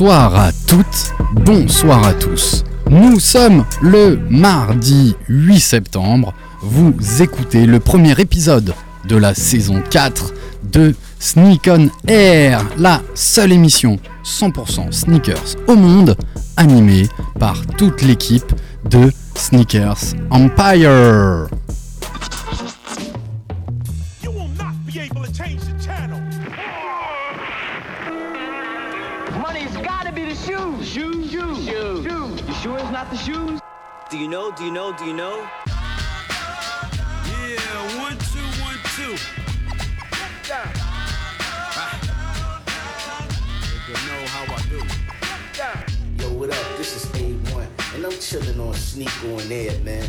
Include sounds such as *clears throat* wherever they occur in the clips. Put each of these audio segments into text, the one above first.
Bonsoir à toutes, bonsoir à tous. Nous sommes le mardi 8 septembre. Vous écoutez le premier épisode de la saison 4 de Sneak on Air, la seule émission 100% sneakers au monde, animée par toute l'équipe de Sneakers Empire. Do you know? Do you know? Do you know? Yeah, one, two, one, two. You know how I do. Yo, what up? This is A1, and I'm chilling on Sneak on Air, man.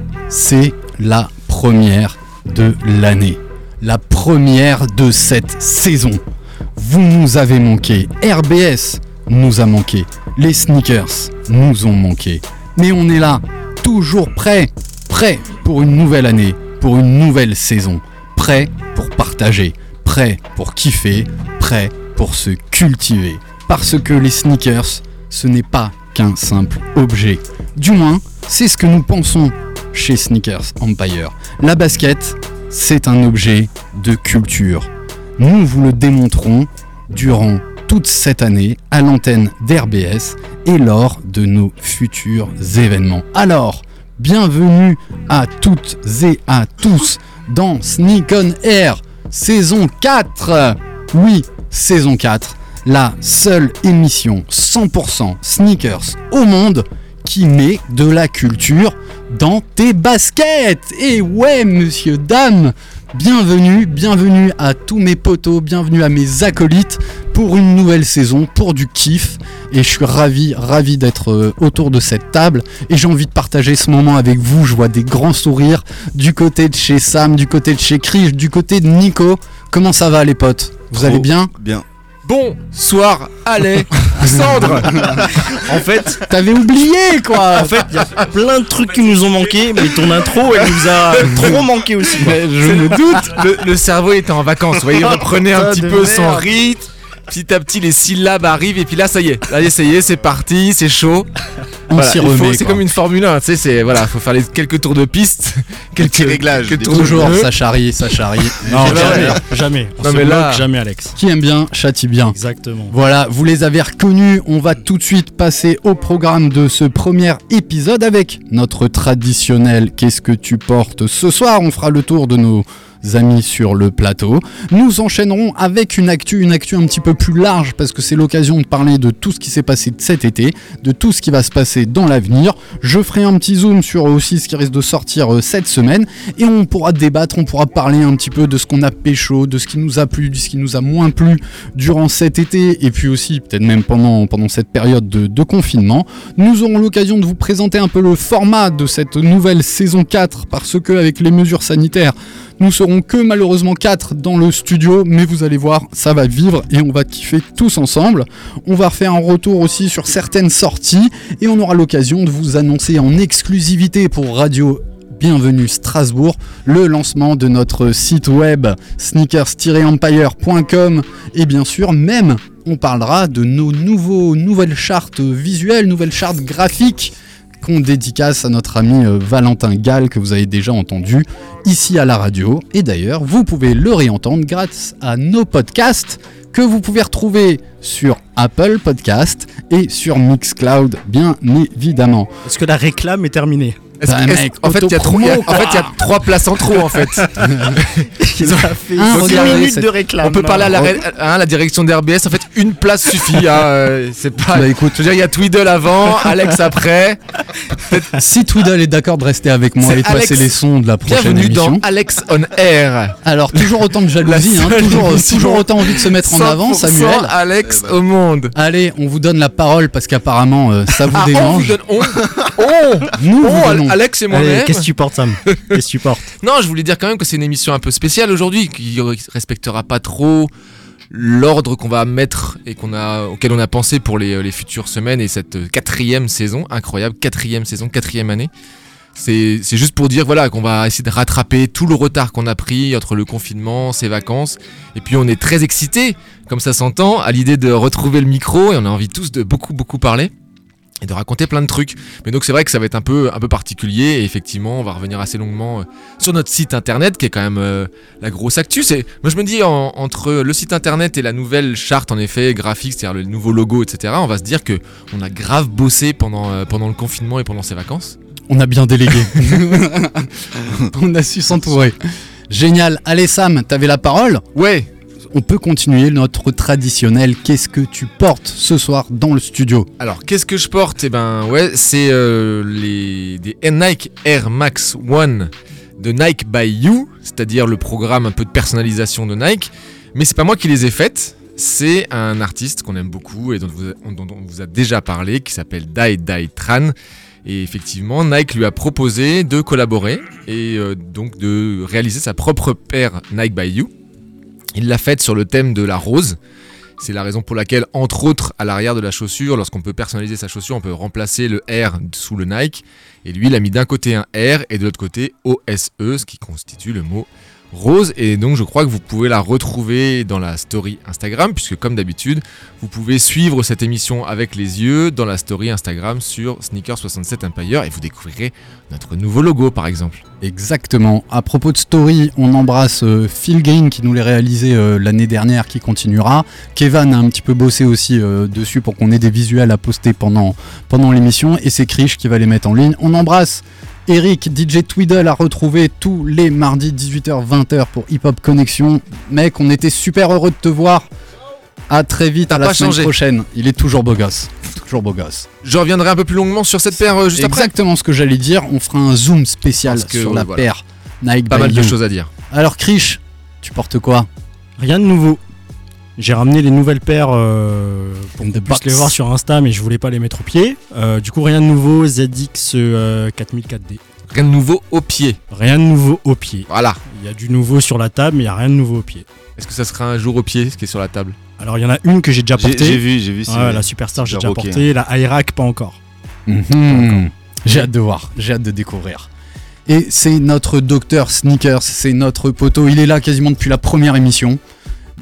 c'est la première de l'année. La première de cette saison. Vous nous avez manqué. RBS nous a manqué. Les sneakers nous ont manqué. Mais on est là, toujours prêt, prêt pour une nouvelle année, pour une nouvelle saison. Prêt pour partager, prêt pour kiffer, prêt pour se cultiver. Parce que les sneakers, ce n'est pas qu'un simple objet. Du moins, c'est ce que nous pensons chez Sneakers Empire. La basket, c'est un objet de culture. Nous vous le démontrons durant toute cette année à l'antenne d'RBS et lors de nos futurs événements. Alors, bienvenue à toutes et à tous dans Sneak on Air saison 4. Oui, saison 4, la seule émission 100% sneakers au monde qui met de la culture dans tes baskets. Et ouais, monsieur, dame, bienvenue, bienvenue à tous mes potos, bienvenue à mes acolytes pour une nouvelle saison, pour du kiff. Et je suis ravi, ravi d'être euh, autour de cette table. Et j'ai envie de partager ce moment avec vous. Je vois des grands sourires du côté de chez Sam, du côté de chez Krish, du côté de Nico. Comment ça va les potes? Vous allez bien? Bien. Bonsoir, allez, *laughs* Sandre. En fait, T'avais oublié quoi. En fait, il y a plein de trucs qui nous ont manqué, mais ton intro, elle nous a trop manqué aussi. je me doute, le, le cerveau était en vacances, vous voyez, il reprenait un petit peu son rythme, petit à petit les syllabes arrivent, et puis là, ça y est, là, ça y est, c'est parti, c'est chaud. On Voilà. C'est comme une Formule 1, tu sais, c'est, voilà, faut faire les, quelques tours de piste, quelques réglages, quelques des tours de Toujours, pneus. ça charrie, ça charrie. *laughs* Non, jamais, jamais. On Non, se mais là- bloque jamais, Alex. Qui aime bien, châtie bien. Exactement. Voilà, vous les avez reconnus. On va tout de suite passer au programme de ce premier épisode avec notre traditionnel Qu'est-ce que tu portes ce soir? On fera le tour de nos amis sur le plateau. Nous enchaînerons avec une actu, une actu un petit peu plus large parce que c'est l'occasion de parler de tout ce qui s'est passé cet été, de tout ce qui va se passer dans l'avenir. Je ferai un petit zoom sur aussi ce qui risque de sortir euh, cette semaine et on pourra débattre, on pourra parler un petit peu de ce qu'on a pécho, de ce qui nous a plu, de ce qui nous a moins plu durant cet été et puis aussi peut-être même pendant, pendant cette période de, de confinement. Nous aurons l'occasion de vous présenter un peu le format de cette nouvelle saison 4 parce que avec les mesures sanitaires, nous serons que malheureusement 4 dans le studio, mais vous allez voir, ça va vivre et on va kiffer tous ensemble. On va faire un retour aussi sur certaines sorties et on aura l'occasion de vous annoncer en exclusivité pour Radio Bienvenue Strasbourg, le lancement de notre site web sneakers-empire.com et bien sûr même on parlera de nos nouveaux, nouvelles chartes visuelles, nouvelles chartes graphiques qu'on dédicace à notre ami euh, Valentin Gall que vous avez déjà entendu ici à la radio. Et d'ailleurs, vous pouvez le réentendre grâce à nos podcasts que vous pouvez retrouver sur Apple Podcast et sur Mixcloud, bien évidemment. Est-ce que la réclame est terminée? Bah, mec, en fait, il y a trop- autopromo, il y a- en fait, il y a trois places en trop en fait. *laughs* Il a fait 6 regardez, minutes c'est- de réclame. On peut parler à la, hein, la direction d'RBS. En fait, une place suffit. hein, euh, c'est pas. Bah, écoute. je veux dire, il y a Tweedle avant, Alex après. Si Tweedle est d'accord de rester avec moi et de passer les sons de la prochaine Bienvenue émission. dans Alex on Air. Alors toujours autant de jalousie, La hein, toujours, autant envie de se mettre en avant, 100% Samuel. Alex au monde. Allez, on vous donne la parole parce qu'apparemment euh, ça vous Ah, on vous donne. On, on, Nous on, vous donnons. Alex et moi-même. qu'est-ce que tu portes, Sam *laughs* Qu'est-ce que tu portes Non, je voulais dire quand même que c'est une émission un peu spéciale aujourd'hui, qui respectera pas trop l'ordre qu'on va mettre et qu'on a, auquel on a pensé pour les, les futures semaines et cette quatrième saison, incroyable, quatrième saison, quatrième année. C'est c'est juste pour dire voilà qu'on va essayer de rattraper tout le retard qu'on a pris entre le confinement, ces vacances, et puis on est très excités, comme ça s'entend, à l'idée de retrouver le micro et on a envie tous de beaucoup beaucoup parler et de raconter plein de trucs. Mais donc c'est vrai que ça va être un peu un peu particulier et effectivement on va revenir assez longuement euh, sur notre site internet qui est quand même euh, la grosse actu. C'est moi je me dis en- entre le site internet et la nouvelle charte en effet graphique, c'est-à-dire le nouveau logo, etc. On va se dire que on a grave bossé pendant euh, pendant le confinement et pendant ces vacances. On a bien délégué. *laughs* on a su s'entourer. Génial. Allez Sam, t'avais la parole? Ouais. On peut continuer notre traditionnel. Qu'est-ce que tu portes ce soir dans le studio Alors qu'est-ce que je porte? Eh ben ouais, c'est euh, les des Nike Air Max One de Nike by You, c'est-à-dire le programme un peu de personnalisation de Nike. Mais c'est pas moi qui les ai faites. C'est un artiste qu'on aime beaucoup et dont, on vous a déjà parlé, qui s'appelle Dai Dai Tran. Et effectivement, Nike lui a proposé de collaborer et euh, donc de réaliser sa propre paire Nike by You. Il l'a faite sur le thème de la rose. C'est la raison pour laquelle, entre autres, à l'arrière de la chaussure, lorsqu'on peut personnaliser sa chaussure, on peut remplacer le R sous le Nike. Et lui, il a mis d'un côté un R et de l'autre côté OSE, ce qui constitue le mot rose. Et donc, je crois que vous pouvez la retrouver dans la story Instagram, puisque comme d'habitude, vous pouvez suivre cette émission avec les yeux dans la story Instagram sur Sneaker67 Empire et vous découvrirez notre nouveau logo, par exemple. Exactement. À propos de story, on embrasse euh, Phil Green qui nous l'a réalisé euh, l'année dernière, qui continuera. Kevin a un petit peu bossé aussi euh, dessus pour qu'on ait des visuels à poster pendant, pendant l'émission. Et c'est Krish qui va les mettre en ligne. On embrasse Eric, DJ Tweedle à retrouver tous les mardis 18h-20h pour Hip Hop Connexion. Mec, on était super heureux de te voir. À très vite, à la semaine changé. prochaine. Il est toujours beau gosse. Toujours beau gosse. Je reviendrai un peu plus longuement sur cette paire euh, juste après. Exactement ce que j'allais dire. On fera un zoom spécial que, sur la voilà. paire Nike Pas mal de choses à dire. Alors Krish, tu portes quoi? Rien de nouveau. J'ai ramené les nouvelles paires euh, pour qu'on puisse les voir sur Insta, mais je voulais pas les mettre au pied. Euh, du coup, rien de nouveau ZX euh, 4004D. Rien de nouveau au pied. Rien de nouveau au pied. Voilà. Il y a du nouveau sur la table, mais il y a rien de nouveau au pied. Est-ce que ça sera un jour au pied, ce qui est sur la table? Alors, il y en a une que j'ai déjà J'ai j'ai portée. vu, j'ai vu. Ouais, la Superstar, j'ai déjà ok, porté. La Irak, pas encore. Mhm. J'ai hâte de voir, j'ai hâte de découvrir. Et c'est notre docteur Sneakers, c'est notre poteau. Il est là quasiment depuis la première émission.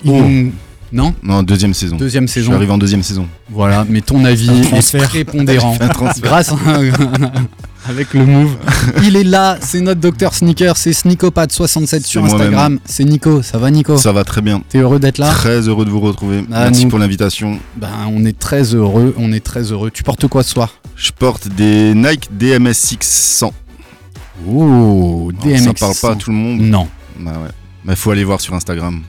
Il Oh. nous- Non Non, deuxième saison. Deuxième Je suis saison. arrivé en deuxième saison. Voilà, mais ton avis est prépondérant. *laughs* Grâce à... *laughs* avec le move. Il est là, c'est notre docteur Sneakers, c'est Sneakopat67 sur. Instagram. C'est Nico, ça va Nico Ça va très bien. T'es heureux d'être là Très heureux de vous retrouver. Ah, Merci nous- pour l'invitation. Ben on est très heureux, on est très heureux. Tu portes quoi ce soir Je porte des Nike DMS 600. Oh, DMX. Ça parle pas à tout le monde. Non. Bah ouais. Mais faut aller voir sur Instagram.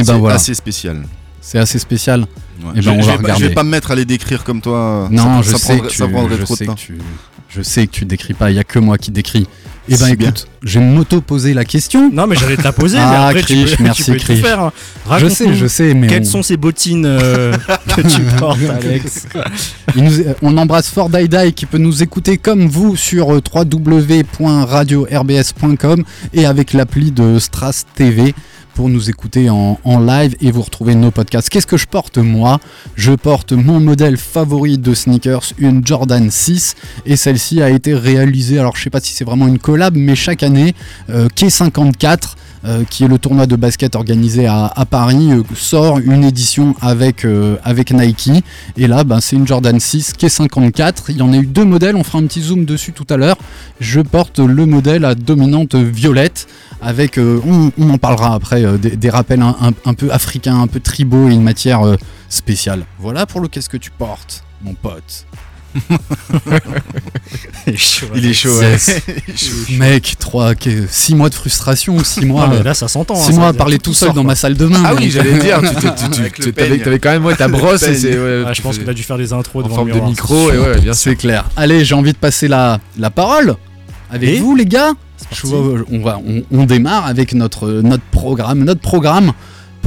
Et ben C'est voilà, assez spécial. c'est assez spécial. Ouais. Eh ben, je, on je va vais pas, je regarder. vais pas me mettre à les décrire comme toi. Non, ça, je ça sais prendrait, que tu, ça prendrait je trop sais de temps. que tu, je sais que tu décris pas. Il y a que moi qui décris. Et ben écoute, je vais m'auto-poser la question. Non, mais j'allais te la poser, mais Ah, après, Krish, tu peux, merci, tu peux tout faire. hein. Je sais, je sais, mais Quelles on, sont ces bottines euh, *laughs* que tu portes, Alex il nous- on embrasse Fort Daidai qui peut nous écouter comme vous sur euh, www.radio-rbs.com et avec l'appli de Stras TV pour nous écouter en, live et vous retrouver nos podcasts. Qu'est-ce que je porte moi? Je porte mon modèle favori de sneakers, une Jordan 6 et celle-ci a été réalisée, alors je sais pas si c'est vraiment une collab, mais chaque année, euh, K54 euh, qui est le tournoi de basket organisé à, Paris, euh, sort une édition avec, euh, avec Nike. Et là, ben, c'est une Jordan 6 qui est 54. Il y en a eu deux modèles, on fera un petit zoom dessus tout à l'heure. Je porte le modèle à dominante violette. Avec, euh, on, en parlera après, euh, des, rappels un, peu africains, un peu tribaux et une matière euh, spéciale. Voilà pour le qu'est-ce que tu portes, mon pote. Il est chaud, Il est chaud, Yes. ouais. Il est chaud. Mec, 3, 6 mois de frustration, 6 mois. Ah, mais là, ça s'entend. hein, 6 ça mois à parler tout tout seul dans ma salle de bain. Ah oui, j'allais dire, tu *laughs* t'avais quand même ouais, ta *laughs* brosse et ouais, Ah, je pense qu'il a dû faire des intros en devant forme le de micro, et ouais, bien. C'est clair. Allez, j'ai envie de passer la, la parole avec Et vous, les gars. Je on, va, on, on démarre avec notre, notre programme. Notre programme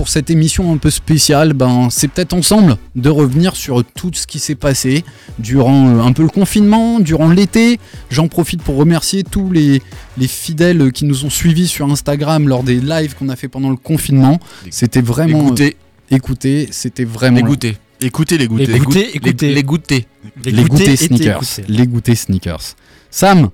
pour cette émission un peu spéciale, ben, c'est peut-être ensemble de revenir sur tout ce qui s'est passé durant euh, un peu le confinement, durant l'été. J'en profite pour remercier tous les, les fidèles qui nous ont suivis sur Instagram lors des lives qu'on a fait pendant le confinement. C'était vraiment. Les goûter, euh, écoutez, c'était vraiment. les goûter. Écoutez les goûters. Les goûter, écoutez. Les, les goûter. les goûter étaient sneakers. Les goûter sneakers. Sam,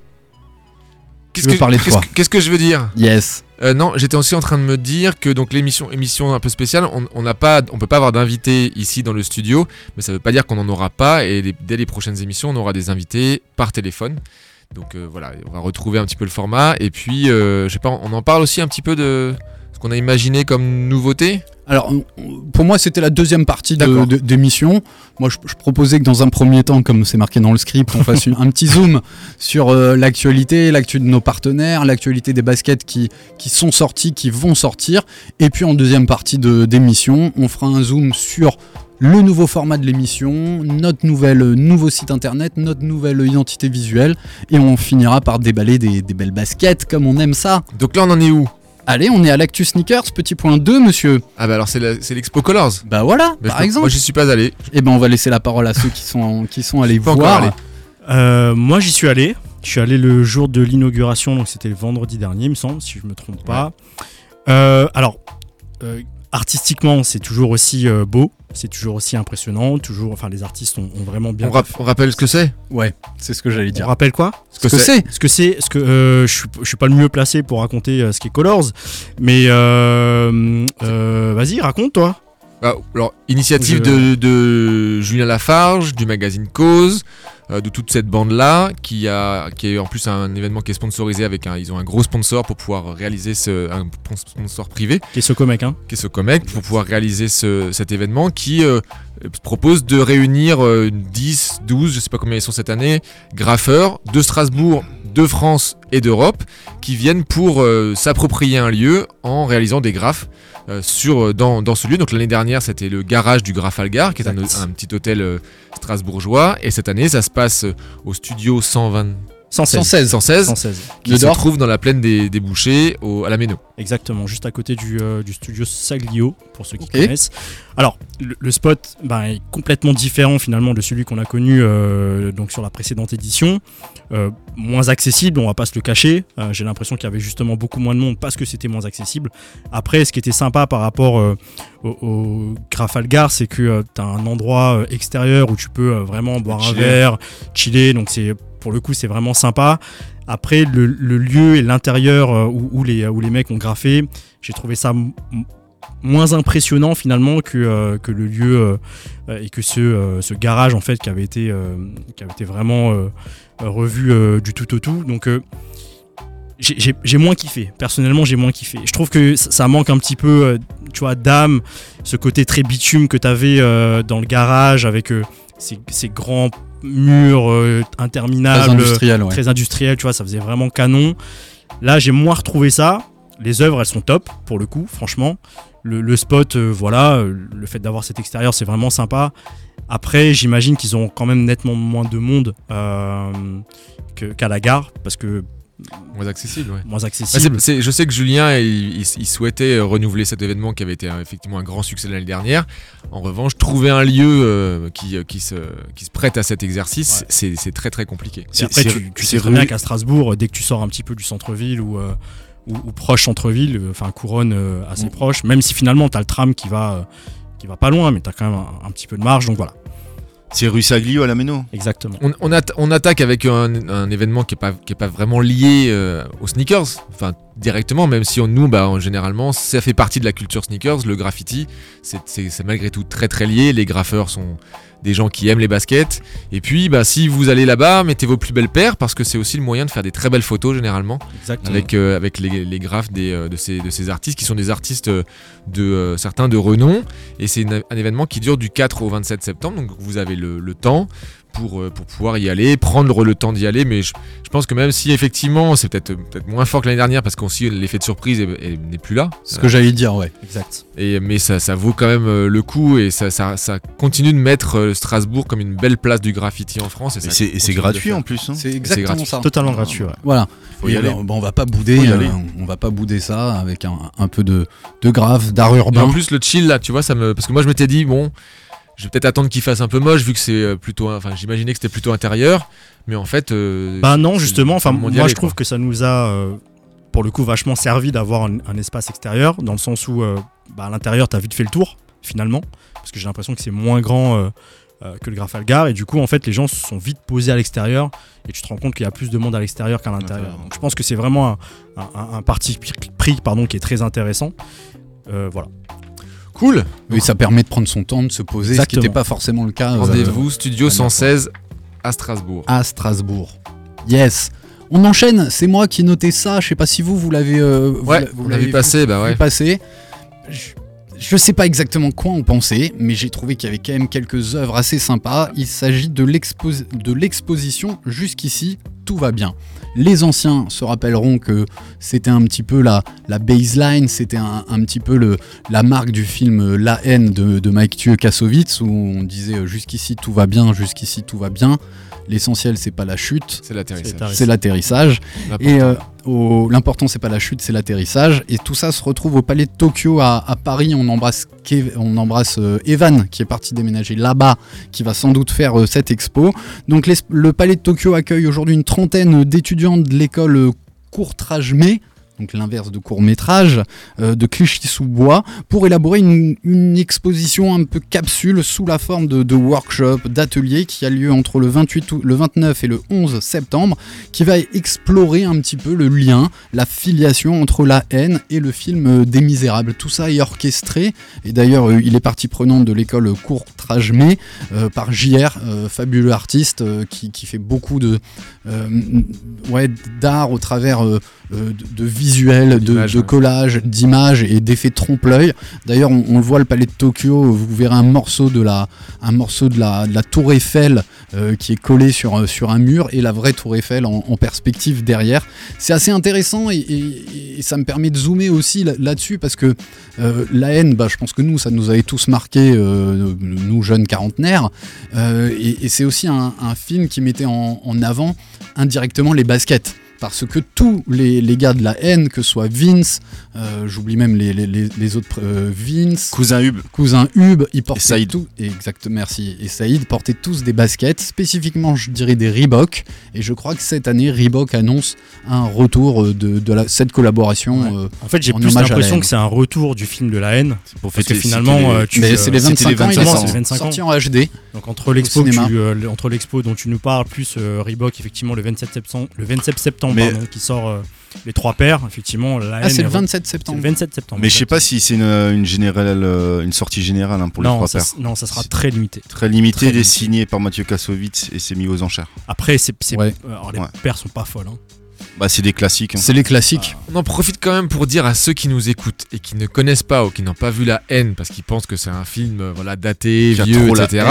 Qu'est-ce que, parler de qu'est-ce quoi que- qu'est-ce que je veux dire yes. Euh, non, j'étais aussi en train de me dire que donc l'émission émission un peu spéciale, on n'a pas, on peut pas avoir d'invités ici dans le studio, mais ça veut pas dire qu'on n'en aura pas. Et les- dès les prochaines émissions, on aura des invités par téléphone. Donc euh, voilà, on va retrouver un petit peu le format. Et puis, euh, je sais pas, on en parle aussi un petit peu de ce qu'on a imaginé comme nouveauté. Alors, pour moi, c'était la deuxième partie de, D'accord. de- d'émission. Moi, je, je proposais que dans un premier temps, comme c'est marqué dans le script, on fasse *laughs* un petit zoom sur euh, l'actualité, l'actu de nos partenaires, l'actualité des baskets qui, qui sont sortis, qui vont sortir. Et puis, en deuxième partie de, d'émission, on fera un zoom sur le nouveau format de l'émission, notre nouvelle, euh, nouveau site internet, notre nouvelle identité visuelle. Et on finira par déballer des, des belles baskets comme on aime ça. Donc là, on en est où? Allez, on est à l'actu sneakers, petit point 2, monsieur. Ah bah alors c'est l'expo Colors. Bah voilà, Mais par exemple. Moi, j'y suis pas allé. Eh ben, on va laisser la parole à ceux qui sont, *laughs* qui sont allés voir. allé. Euh, moi, j'y suis allé. Je suis allé le jour de l'inauguration, donc c'était le vendredi dernier, il me semble, si je me trompe pas. Euh, alors, euh, artistiquement, c'est toujours aussi euh, beau, c'est toujours aussi impressionnant, toujours. Enfin, les artistes ont, ont vraiment bien. On, rap- on rappelle ce que c'est? Ouais, c'est ce que j'allais On dire. rappelle quoi? Ce que Ce que c'est? Ce que c'est, ce que euh, je suis, je suis pas le mieux placé pour raconter euh, ce qu'est Colors, mais euh, euh, vas-y, raconte toi. Ah, alors, initiative Je- de, de Julien Lafarge, du magazine Cause, de toute cette bande-là, qui a, qui est en plus un événement qui est sponsorisé avec un, ils ont un gros sponsor pour pouvoir réaliser ce, un sponsor privé, Qui est ce comic, hein. Qui est ce Comec, pour pouvoir réaliser ce, cet événement qui euh, propose de réunir euh, 10, 12, je sais pas combien ils sont cette année, graffeurs de Strasbourg, de France et d'Europe, qui viennent pour euh, s'approprier un lieu en réalisant des graphes. euh, sur, dans, dans ce lieu. Donc l'année dernière, c'était le garage du Grafalgar, qui est un, petit hôtel euh, strasbourgeois. Et cette année, ça se passe euh, au studio 120, 116. 116. 116, 116. qui Le se Dor. trouve dans la plaine des, des Bouchers, au, à la Méno. Exactement, juste à côté du, euh, du studio Saglio, pour ceux qui connaissent. Alors, le, le spot ben, est complètement différent finalement de celui qu'on a connu euh, donc sur la précédente édition. Euh, moins accessible, on va pas se le cacher. Euh, J'ai l'impression qu'il y avait justement beaucoup moins de monde parce que c'était moins accessible. Après, ce qui était sympa par rapport euh, au, au Grafalgar, c'est que tu as un endroit extérieur où tu peux vraiment boire Chiller. un verre, chiller. Donc, c'est pour le coup, c'est vraiment sympa. Après, le, le lieu et l'intérieur où, où les, où les mecs ont graffé, j'ai trouvé ça moins impressionnant finalement que, euh, que le lieu euh, et que ce, euh, ce garage en fait qui avait été, qui avait été vraiment revu du tout au tout. Donc j'ai- moins kiffé. Personnellement, j'ai moins kiffé. Je trouve que ça, manque un petit peu, tu vois, d'âme, ce côté très bitume que tu avais dans le garage avec ces, ces grands murs Très interminables industriel, ouais. très industriel, tu vois, ça faisait vraiment canon. Là, j'ai moins retrouvé ça. Les œuvres, elles sont top, pour le coup, franchement. Le, le spot, euh, voilà, euh, le fait d'avoir cet extérieur, c'est vraiment sympa. Après, j'imagine qu'ils ont quand même nettement moins de monde euh, qu'à la gare, parce que Moins accessible, ouais. moins Ah, accessible. c'est- c'est- je sais que Julien, il, il- il souhaitait renouveler cet événement qui avait été effectivement un grand succès l'année dernière. En revanche, trouver un lieu euh, qui, qui, se, qui se prête à cet exercice, Ouais. c'est c'est très très compliqué. Et après, c'est- tu, tu c'est sais très bien qu'à Strasbourg, dès que tu sors un petit peu du centre-ville ou, euh, ou, ou proche centre-ville, euh, enfin couronne euh, assez Mm. proche, même si finalement tu as le tram qui va, euh, qui va pas loin, mais tu as quand même un, un petit peu de marge, donc voilà, C'est rue Saglio à la Méno. exactement. On, on atta- on attaque avec un, un événement qui n'est pas, qui est pas vraiment lié euh, aux sneakers, enfin directement, même si on, nous, bah, en- généralement, ça fait partie de la culture sneakers, le graffiti, c'est malgré tout très très lié, les graffeurs sont des gens qui aiment les baskets, et puis bah, si vous allez là-bas, mettez vos plus belles paires, parce que c'est aussi le moyen de faire des très belles photos généralement, Exactement. avec, euh, avec les, les graphes des, euh, de, ces, de ces artistes, qui sont des artistes euh, de euh, certains de renom, et c'est un événement qui dure du 4 au 27 septembre, donc vous avez le, le temps pour, euh, pour pouvoir y aller, prendre le temps d'y aller. Mais je, je pense que même si effectivement c'est peut-être peut moins fort que l'année dernière parce qu'aussi l'effet de surprise est- est- n'est plus là. Ce que j'allais dire, ouais. Exact. Et, mais ça, ça vaut quand même euh, le coup et ça, ça, ça continue de mettre euh, Strasbourg comme une belle place du graffiti en France. Et, Et c'est- et gratuit en plus. hein. C'est exactement gratuit. ça. Totalement gratuit. ouais. Voilà. Faut y Et aller. alors, bon, on va pas bouder, Faut y euh, aller. on va pas bouder ça avec un, un peu de, de grave, d'art Et urbain. en plus le chill là, tu vois, ça me parce que moi je m'étais dit bon, je vais peut-être attendre qu'il fasse un peu moche vu que c'est euh, plutôt, enfin j'imaginais que c'était plutôt intérieur, mais en fait. euh, Bah non, justement, enfin moi aller, je trouve quoi. que ça nous a euh, pour le coup vachement servi d'avoir un, un espace extérieur dans le sens où euh, bah, à l'intérieur t'as vite fait le tour finalement parce que j'ai l'impression que c'est moins grand que le Grafalgar et du coup en fait les gens se sont vite posés à l'extérieur et tu te rends compte qu'il y a plus de monde à l'extérieur qu'à l'intérieur. Donc je pense que c'est vraiment un, un- un parti pris pardon qui est très intéressant. Voilà. Cool. Oui, ça permet de prendre son temps, de se poser, ce qui Exactement. n'était pas forcément le cas euh, Rendez-vous studio Ah, d'accord. 116 à Strasbourg. à Strasbourg. Yes. On enchaîne, c'est moi qui notais ça, je sais pas si vous, vous l'avez euh, Ouais, vous l'avez vu passer, bah ouais. passer. Je, je sais pas exactement quoi en penser, mais j'ai trouvé qu'il y avait quand même quelques œuvres assez sympas. Il s'agit de l'exposition Jusqu'ici, tout va bien. Les anciens se rappelleront que c'était un petit peu la, baseline, c'était un, petit peu la marque du film euh, La haine de, de Mike Thieu Kassovitz, où on disait euh, jusqu'ici tout va bien, jusqu'ici tout va bien. L'essentiel, c'est pas la chute, C'est l'atterrissage. Et euh, l'important, c'est pas la chute, c'est l'atterrissage. Et tout ça se retrouve au Palais de Tokyo à, à Paris. On embrasse, Kev- on embrasse euh, Evan, qui est parti déménager là-bas, qui va sans doute faire euh, cette expo. Donc les- le Palais de Tokyo accueille aujourd'hui une trentaine d'étudiants de l'école Courtrage-May. Donc l'inverse de court métrage euh, de Clichy-sous-Bois pour élaborer une, exposition un peu capsule sous la forme de, de workshop, d'atelier qui a lieu entre le 28 août- le 29 et le 11 septembre qui va explorer un petit peu le lien, la filiation entre la haine et le film euh, des Misérables. Tout ça est orchestré, et d'ailleurs euh, il est partie prenante de l'école Courtrage-May euh, par JR, fabuleux artiste qui, fait beaucoup de ouais, d'art au travers de, de visuels, de, ouais. collages, d'images et d'effets trompe-l'œil. D'ailleurs, on, on le voit le palais de Tokyo, vous verrez un morceau de la, un morceau de la, de la tour Eiffel euh, qui est collé sur, euh, sur un mur et la vraie tour Eiffel en, en perspective derrière. C'est assez intéressant et, et- et ça me permet de zoomer aussi là- là-dessus parce que euh, la haine, bah, je pense que nous, ça nous avait tous marqué, euh, nous jeunes quarantenaires. Et et c'est aussi un, un film qui mettait en, en avant indirectement les baskets. Parce que tous les, les gars de la haine, que ce soit Vince, euh, j'oublie même les, les- autres, euh, Vince, Cousin Hub. cousin Hub, ils portaient Saïd. tout, exact, merci, et Saïd portaient tous des baskets, spécifiquement je dirais des Reebok, et je crois que cette année Reebok annonce un retour euh, de, de la- cette collaboration. Ouais. euh, En fait, j'ai En plus l'impression que c'est un retour du film de la haine. Pour Parce que fêter- finalement, euh, tu, mais c'est les c'était 25 les ans, il est 25 sorti- ans. C'est les 25 sorti en HD. Donc entre l'expo euh, dont tu nous parles plus euh, Reebok effectivement le 27 septembre le 27 septembre Mais- pardon, qui sort euh, les trois paires effectivement la Ah, haine c'est le est- 27 c'est septembre. le 27 septembre. Mais je sais pas si c'est une, une générale, euh, une sortie générale hein, pour les trois ça, paires. non, ça sera très limité. Très limité, très limité. signé par Mathieu Kassovitz et c'est mis aux enchères. Après, c'est, c'est- Ouais. euh, alors, les Ouais. paires sont pas folles. hein. Bah, c'est des classiques. hein. C'est les classiques. On en profite quand même pour dire à ceux qui nous écoutent et qui ne connaissent pas ou qui n'ont pas vu La haine parce qu'ils pensent que c'est un film euh, voilà daté, vieux, etc.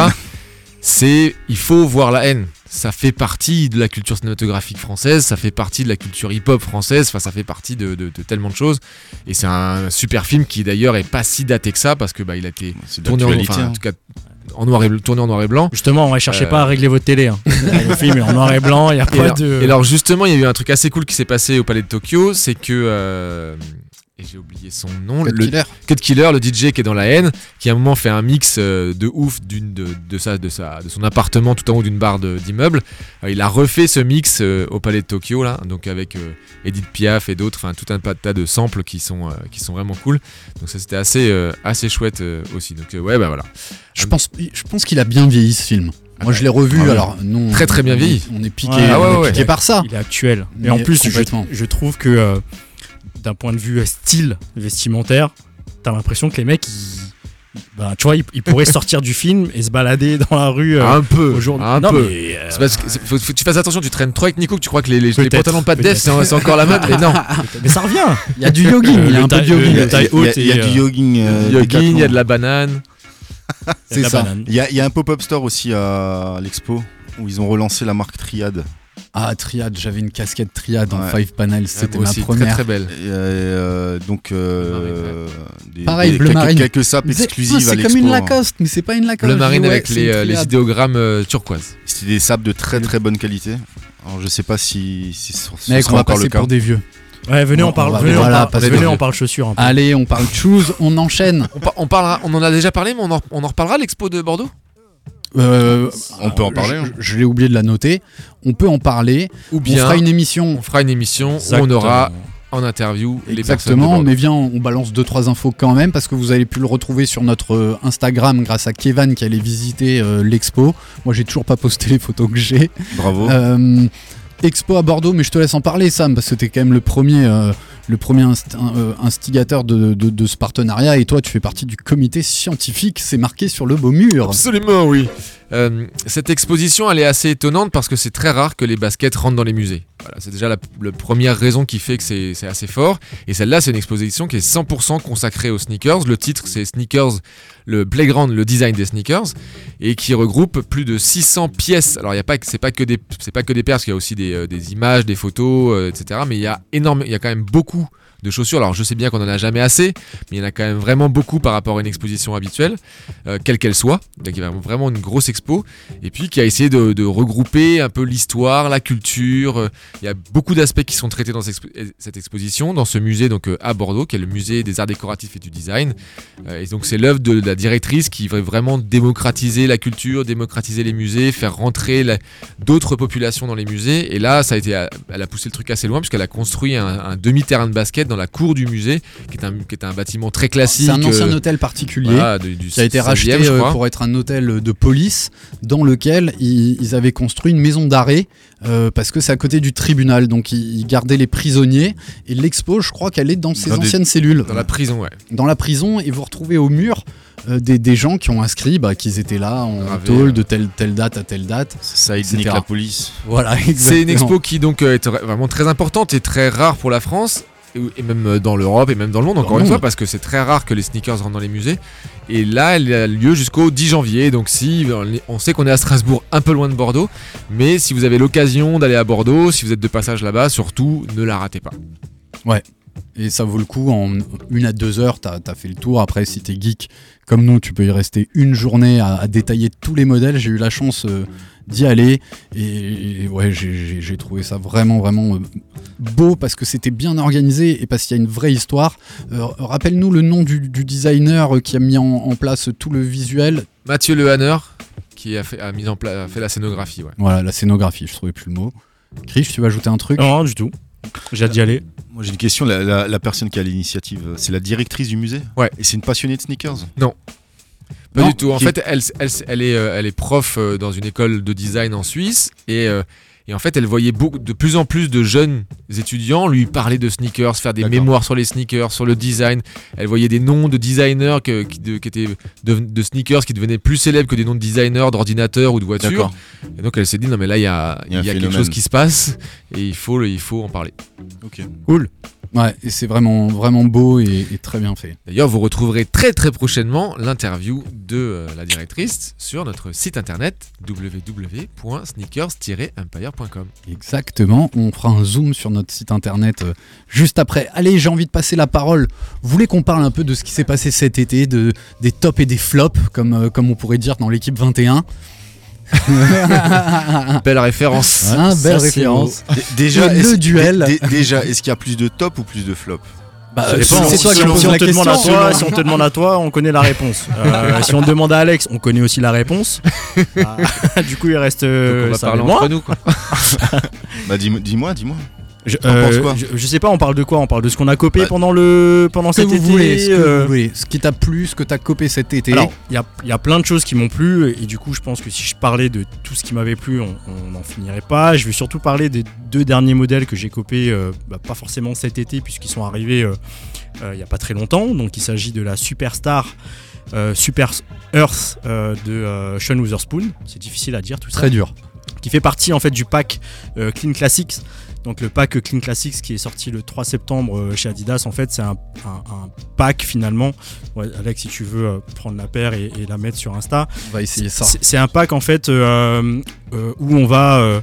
C'est il faut voir La haine. Ça fait partie de la culture cinématographique française, ça fait partie de la culture hip-hop française, enfin ça fait partie de, de- de tellement de choses. Et c'est un super film qui d'ailleurs est pas si daté que ça parce que bah il a été tourné en, d'actualité, enfin, en tout cas en noir et bl- tourné en noir et blanc. Justement, ne cherchez Euh. pas à régler votre télé. hein. *laughs* le film est en noir et blanc, il n'y a Et pas alors, de. et alors, justement, il y a eu un truc assez cool qui s'est passé au Palais de Tokyo, c'est que euh, et j'ai oublié son nom, Cut le Killer. Cut Killer, le DJ qui est dans la haine, qui à un moment fait un mix euh, de ouf d'une de, de sa de sa de son appartement tout en haut d'une barre d'immeuble. Euh, il a refait ce mix euh, au Palais de Tokyo là, donc avec euh, Edith Piaf et d'autres, enfin tout un tas- de samples qui sont euh, qui sont vraiment cool. Donc ça c'était assez euh, assez chouette aussi. Donc ouais bah voilà. Je pense, je pense qu'il a bien vieilli ce film. Moi, je l'ai revu. Ah alors, non, Très, très bien vieilli. On est piqué, Ouais, ah ouais, on est ouais, piqué ouais. par ça. Il est actuel. Mais Et en plus, je, je trouve que euh, d'un point de vue euh, style vestimentaire, t'as l'impression que les mecs, ils, ben, tu vois, ils, ils pourraient sortir du film et se balader dans la rue. euh, un peu, aujourd'hui. un Non, peu. mais, euh, C'est parce que c'est- faut, faut que tu fasses attention, tu traînes trop avec Nico que tu crois que les, les, les Peut-être, pantalons pas de def c'est c'est encore la mode, mais non. *laughs* mais ça revient. Il y a du yogging. Il y a un peu de yogging. Il y a, il il du euh, yogging. euh, Il y a il de la banane. Il y a de C'est ça. Il y a, il y a un pop-up store aussi à l'expo. où ils ont relancé la marque Triad. Ah, Triad, j'avais une casquette Triad en Ouais. 5 panels, Ouais, c'était ma aussi, première. Très très belle. Et, euh, donc, euh, des, Pareil, des- bleu quelques, marine. quelques sapes exclusives à C'est comme une hein. Lacoste, mais c'est pas une Lacoste. Le marine Ouais, avec les, euh, idéogrammes euh, turquoise. C'était des sapes de très très bonne qualité. Alors, je sais pas si, si ce ce Mec, sera on va encore le cas. pour des vieux. Ouais, venez, On on parle, venez, voilà, on parle, parce venez, que- on parle chaussures un peu. Allez, on parle choose, on enchaîne. On, par- on parlera, on en a déjà parlé, mais on en, on en reparlera l'expo de Bordeaux? Euh, On peut en parler, Je, hein. je l'ai oublié de la noter. On peut en parler. Ou on bien fera une émission. on fera une émission où on aura en interview les Exactement, mais viens, on balance deux trois infos quand même parce que vous avez pu le retrouver sur notre euh, Instagram grâce à Kevan qui allait visiter euh, l'expo. Moi, j'ai toujours pas posté les photos que j'ai. Bravo. Euh, expo à Bordeaux, mais je te laisse en parler, Sam, parce que t'es quand même le premier, le premier euh, instigateur de ce partenariat et toi, tu fais partie du comité scientifique. C'est marqué sur le beau mur. Absolument, oui. Euh, cette exposition, elle est assez étonnante parce que c'est très rare que les baskets rentrent dans les musées. C'est déjà la, première raison qui fait que c'est assez fort. Et celle-là, c'est une exposition qui est 100% consacrée aux sneakers. Le titre, c'est Sneakers, le playground, le design des sneakers, et qui regroupe plus de 600 pièces. Alors, il y a pas, c'est pas que des, c'est pas paires, parce qu'il y a aussi des, euh, images, des photos, euh, etc. Mais il y a il y a quand même beaucoup de chaussures. Alors, je sais bien qu'on en a jamais assez, mais il y en a quand même vraiment beaucoup par rapport à une exposition habituelle, euh, quelle qu'elle soit. Donc, il y a vraiment une grosse expo et puis qui a essayé de, de regrouper un peu l'histoire, la culture. euh, Il y a beaucoup d'aspects qui sont traités dans cette expo- cette exposition, dans ce musée donc euh, à Bordeaux, qui est le musée des arts décoratifs et du design. Et donc c'est l'œuvre de, la directrice qui veut vraiment démocratiser la culture, démocratiser les musées, faire rentrer d'autres populations dans les musées. Et là, ça a été, elle a poussé le truc assez loin puisqu'elle a construit un, un demi-terrain de basket dans la cour du musée, qui est un, qui est un bâtiment très classique. C'est un ancien euh, hôtel particulier. voilà, du- du qui a été 16e, racheté je euh, crois. pour être un hôtel de police dans lequel ils, ils avaient construit une maison d'arrêt euh, parce que c'est à côté du tribunal donc ils, ils gardaient les prisonniers et l'expo je crois qu'elle est dans ces Dans des- anciennes cellules Dans la prison, ouais. dans la prison et vous retrouvez au mur euh, des, des gens qui ont inscrit bah, qu'ils étaient là en Gravé, tôle de telle, telle date à telle date Ça la police. voilà C'est une expo qui donc est vraiment très importante et très rare pour la France et, même euh, dans l'Europe et même dans le monde encore une fois parce que c'est très rare que les sneakers rentrent dans les musées. Et là elle a lieu jusqu'au 10 janvier. Donc si on sait qu'on est à Strasbourg un peu loin de Bordeaux. Mais si vous avez l'occasion d'aller à Bordeaux si vous êtes de passage là-bas surtout ne la ratez pas. Et ça vaut le coup en une à deux heures t'as as fait le tour. Après si t'es geek comme nous tu peux y rester une journée à, à détailler tous les modèles. J'ai eu la chance euh, d'y aller. Et, et ouais j'ai- trouvé ça vraiment vraiment euh, beau parce que c'était bien organisé et parce qu'il y a une vraie histoire. Euh, rappelle-nous le nom du, du designer qui a mis en, en place tout le visuel. Mathieu Lehanner qui a, fait, a mis en place a fait la scénographie ouais. voilà la scénographie je trouvais plus le mot. Chris tu vas ajouter un truc? Non, du tout. J'ai hâte d'y aller. Moi j'ai une question, la, la- la personne qui a l'initiative, c'est la directrice du musée? Ouais. Et c'est une passionnée de sneakers? Pas Non, du tout. En fait, elle, elle, elle est, euh, elle est prof euh, dans une école de design en Suisse et, euh, et en fait, elle voyait beaucoup, de plus en plus de jeunes étudiants lui parler de sneakers, faire des mémoires sur les sneakers, sur le design. Elle voyait des noms de designers que- qui, de- qui étaient de, de sneakers qui devenaient plus célèbres que des noms de designers d'ordinateurs ou de voitures. Et donc, elle s'est dit non mais là, il y a, y a y a quelque chose qui se passe et il faut, il faut en parler. Ok. Ouais et c'est vraiment vraiment beau et, et très bien fait D'ailleurs, vous retrouverez très très prochainement l'interview de euh, la directrice sur notre site internet www.sneakers-empire.com. Exactement, on fera un zoom sur notre site internet euh, juste après. Allez, j'ai envie de passer la parole. Vous voulez qu'on parle un peu de ce qui s'est passé cet été, de, des tops et des flops, comme, euh, comme on pourrait dire dans l'équipe 21 *laughs* Belle référence. Hein, Belle référence. Déjà, Le est-ce- duel. dé- dé- déjà, est-ce qu'il y a plus de top ou plus de flop Bah, Ça euh, dépend. c'est toi qui si, si on la te demande à question. toi, si on te demande à toi, on connaît la réponse. Euh, *laughs* si on demande à Alex, on connaît aussi la réponse. *laughs* Ah, du coup, il reste. euh, Donc on va ça parler entre nous. Quoi. Bah dis- dis-moi, dis-moi. Je, quoi je, je sais pas, on parle de quoi? On parle de ce qu'on a copé Bah, pendant le pendant Ce que cet vous été. voulez, ce que euh, vous voulez. Ce qui t'a plu, ce que t'as copé cet été. Alors, il y a, il y a plein de choses qui m'ont plu, et du coup, je pense que si je parlais de tout ce qui m'avait plu, on n'en finirait pas. Je vais surtout parler des deux derniers modèles que j'ai copés, euh, bah, pas forcément cet été, puisqu'ils sont arrivés euh, euh, il y a pas très longtemps. Donc, il s'agit de la Superstar. euh, Super Earth euh, de euh, Sean Witherspoon, c'est difficile à dire tout ça, Très dur. Qui fait partie en fait du pack euh, Clean Classics. Donc le pack Clean Classics qui est sorti le 3 septembre euh, chez Adidas, en fait c'est un, un- un pack finalement. Ouais, Alex, si tu veux euh, prendre la paire et, et la mettre sur Insta, On va essayer ça. c'est un pack en fait euh, euh, où on va, euh,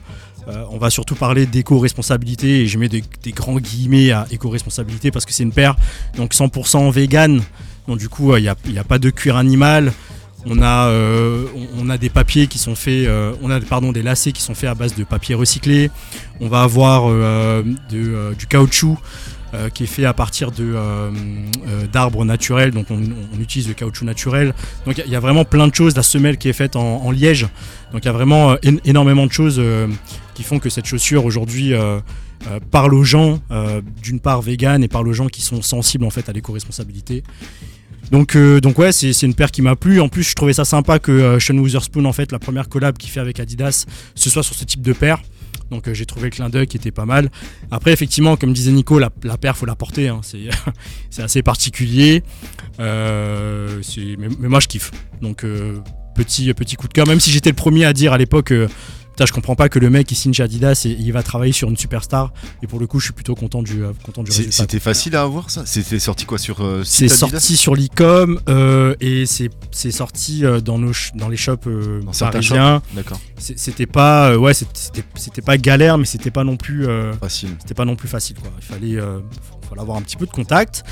on va surtout parler d'éco-responsabilité et je mets des, des grands guillemets à éco-responsabilité parce que c'est une paire donc 100% vegan. Donc du coup, il n'y a, y a pas de cuir animal. On a, euh, on- a des papiers qui sont faits, euh, on a pardon des lacets qui sont faits à base de papier recyclé. On va avoir euh, du caoutchouc qui est fait à partir d'arbres naturels. Donc on, utilise le caoutchouc naturel. Donc il y a- vraiment plein de choses. La semelle qui est faite en, liège. Donc il y a vraiment én- énormément de choses qui font que cette chaussure aujourd'hui parle aux gens, d'une part vegan et parle aux gens qui sont sensibles en fait à l'éco-responsabilité. Donc, euh, donc ouais, c'est une paire qui m'a plu. En plus, je trouvais ça sympa que euh, Sean Witherspoon, en fait, la première collab qu'il fait avec Adidas, ce soit sur ce type de paire. Donc euh, j'ai trouvé le clin d'œil qui était pas mal. Après, effectivement, comme disait Nico, la, la paire, faut la porter. hein. C'est *laughs* assez particulier. Euh, mais, moi, je kiffe. Donc petit, petit coup de cœur. Même si j'étais le premier à dire à l'époque, putain, je comprends pas que le mec il signe chez Adidas et il va travailler sur une superstar. Et pour le coup, je suis plutôt content du, euh, content du résultat. C'était facile à avoir ça? C'était sorti quoi sur euh, C'est sorti sur l'e-com euh, et c'est c'est sorti euh, dans, nos dans les shops euh, Dans parisiens. D'accord, C'était pas euh, ouais, c'était c'était pas galère, mais c'était pas non plus euh, facile. c'était pas non plus facile quoi. Il fallait euh, fallait avoir un petit peu de contact.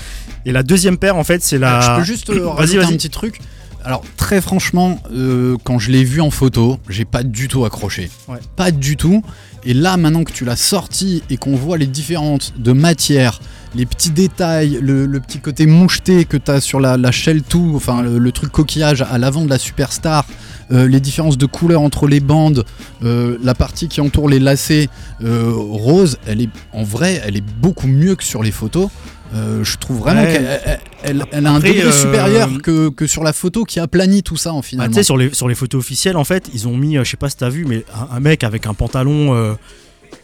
Et la deuxième paire en fait c'est la. Je peux juste *clears throat* Vas-y, rajouter vas-y. un petit truc. Alors très franchement, euh, quand je l'ai vu en photo, j'ai pas du tout accroché. Ouais. Pas du tout. Et là, maintenant que tu l'as sorti et qu'on voit les différentes de matière, les petits détails, le, le petit côté moucheté que tu as sur la, la shell tout, enfin le, le truc coquillage à l'avant de la Superstar, euh, les différences de couleurs entre les bandes, euh, la partie qui entoure les lacets euh, rose, elle est en vrai, elle est beaucoup mieux que sur les photos. Euh, je trouve vraiment Ouais. qu'elle elle, elle- elle a un degré euh, supérieur que, que sur la photo qui aplanit tout ça en finalement. tu sais, sur les, sur les photos officielles, en fait, ils ont mis, euh, je sais pas si t'as vu, mais un, un mec avec un pantalon,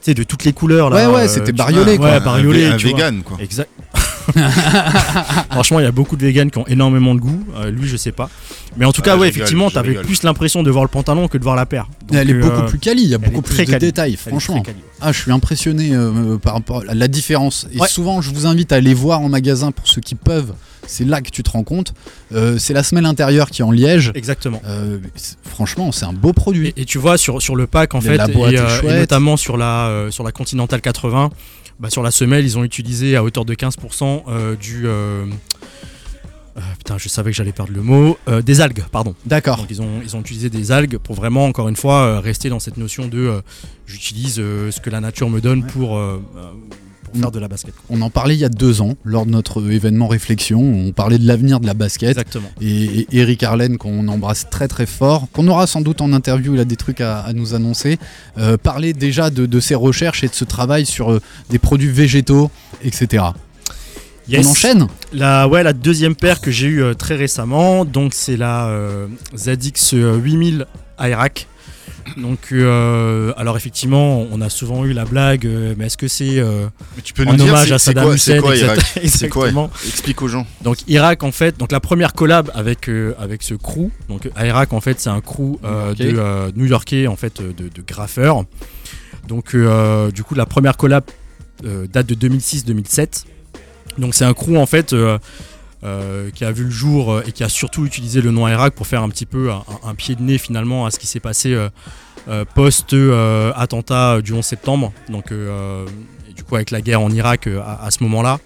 sais, de toutes les couleurs. Là, Ouais, ouais, euh, c'était bariolé, vois, quoi. Ouais, bariolé. un, vé- un tu vois. vegan quoi. Exact. *laughs* *laughs* Franchement, il y a beaucoup de vegans qui ont énormément de goût. Euh, lui, je sais pas. Mais en tout Ah, cas, je ouais, rigole, effectivement, t'avais plus l'impression de voir le pantalon que de voir la paire. Donc, elle est euh, beaucoup plus quali, il y a beaucoup plus très de quali. détails, elle franchement. Ah, je suis impressionné euh, par rapport à la différence. Et Ouais. souvent, je vous invite à aller voir en magasin pour ceux qui peuvent. C'est là que tu te rends compte. Euh, c'est la semelle intérieure qui est en liège. Exactement. Euh, franchement, c'est un beau produit. Et, et tu vois, sur, sur le pack, en fait, et, notamment sur la, euh, sur la Continental 80, bah, sur la semelle, ils ont utilisé à hauteur de 15% euh, du. euh, putain, je savais que j'allais perdre le mot. euh, des algues, pardon. D'accord. Donc ils ont, ils ont utilisé des algues pour vraiment, encore une fois, euh, rester dans cette notion de j'utilise ce que la nature me donne pour, pour faire de la basket. On en parlait il y a deux ans, lors de notre événement Réflexion. On parlait de l'avenir de la basket. Exactement. et, et Eric Arlen qu'on embrasse très très fort, qu'on aura sans doute en interview, il a des trucs à, à nous annoncer, euh, parler déjà de, de ses recherches et de ce travail sur euh, des produits végétaux, etc. Yes. On enchaîne La, ouais, la deuxième paire que j'ai eue euh, très récemment, donc c'est la ZX 8000 Airac. Donc, euh, alors effectivement, on a souvent eu la blague, euh, mais est-ce que c'est euh, nous dire hommage à Saddam Hussein c'est quoi. *laughs* Explique aux gens. Donc Irak en fait, donc la première collab avec euh, avec ce crew, donc Irak en fait c'est un crew euh, de euh, New-Yorkais en fait euh, de, de graffeurs. Donc euh, du coup la première collab euh, date de 2006-2007. Donc c'est un crew en fait euh, qui a vu le jour euh, et qui a surtout utilisé le nom Irak pour faire un petit peu un, pied de nez finalement à ce qui s'est passé euh, euh, post euh, attentat du 11 septembre. Donc du coup avec la guerre en Irak à, à ce moment-là.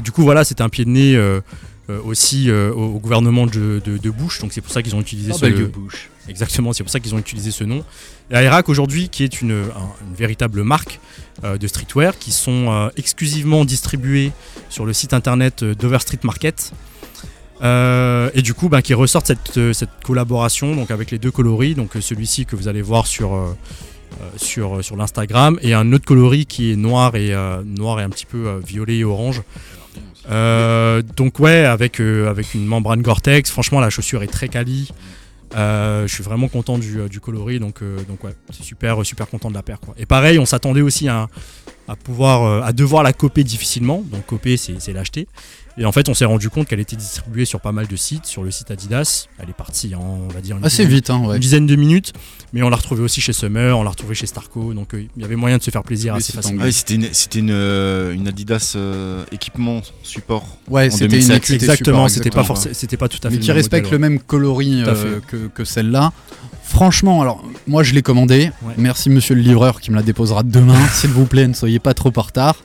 Du coup, voilà, c'était un pied de nez euh, aussi euh, au, gouvernement de, de- de Bush, donc c'est pour ça qu'ils ont utilisé ce belle bouche. *laughs* Exactement, c'est pour ça qu'ils ont utilisé ce nom. Et Irak aujourd'hui, qui est une, un- une véritable marque euh, de streetwear, qui sont exclusivement distribués sur le site internet d'Overstreet Market. Et du coup, ben, qui ressortent cette, cette collaboration donc avec les deux coloris, donc celui-ci que vous allez voir sur, sur, sur l'Instagram, et un autre coloris qui est noir et, noir et un petit peu violet et orange. Euh, donc ouais, avec, euh, avec une membrane Gore-Tex, franchement la chaussure est très quali. Euh, je suis vraiment content du, coloris, donc, donc ouais, c'est super, super content de la paire. Et pareil, on s'attendait aussi à pouvoir, à devoir la copier difficilement. Donc copier, c'est c'est l'acheter. Et en fait, on s'est rendu compte qu'elle était distribuée sur pas mal de sites, sur le site Adidas. Elle est partie en, on va dire, une Assez dizaine- vite, hein, ouais. une dizaine de minutes. Mais on l'a retrouvée aussi chez Summer, on l'a retrouvée chez Starco. Donc euh, il y avait moyen de se faire plaisir Oui, assez facilement. Ah c'était une, c'était une, euh, une Adidas euh, équipement support. Ouais, En c'était une 2007. équité Exactement, support, c'était pas, c'était pas tout à fait mais qui respecte modèle, le même coloris euh, que, que celle-là. Franchement, alors moi je l'ai commandé. Ouais. Merci monsieur le livreur qui me la déposera demain. *laughs* S'il vous plaît, ne soyez pas trop en retard.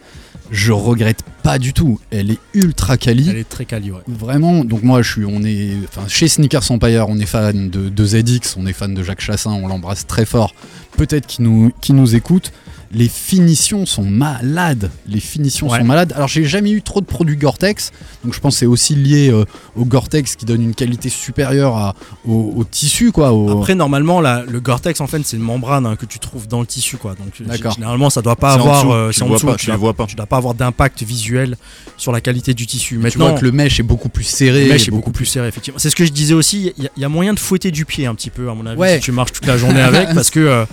Je regrette pas du tout. Elle est ultra quali. Elle est très quali, ouais. Vraiment, donc moi je suis, on est, enfin chez Sneakers Empire, on est fan de, de ZX, on est fan de Jacques Chassin, on l'embrasse très fort. Peut-être qu'il nous, qu'il nous écoute. Les finitions sont malades. Les finitions Ouais. sont malades. Alors j'ai jamais eu trop de produits Gore-Tex, donc je pense que c'est aussi lié euh, au Gore-Tex qui donne une qualité supérieure à- au, au tissu quoi. au- Après, normalement, la- le Gore-Tex, en fait, c'est une membrane hein, que tu trouves dans le tissu, quoi. Donc, euh, généralement, ça doit pas en avoir, dessous, euh, tu en vois dessous, pas, tu tu le dois- vois pas. Tu dois pas avoir d'impact visuel sur la qualité du tissu. tu Maintenant, vois que le mesh est beaucoup plus serré. le mesh est beaucoup plus serré, effectivement. C'est ce que je disais aussi. Il y, a- il y a moyen de fouetter du pied un petit peu, à mon avis, Ouais. si tu marches toute la journée avec, *laughs* parce que. euh,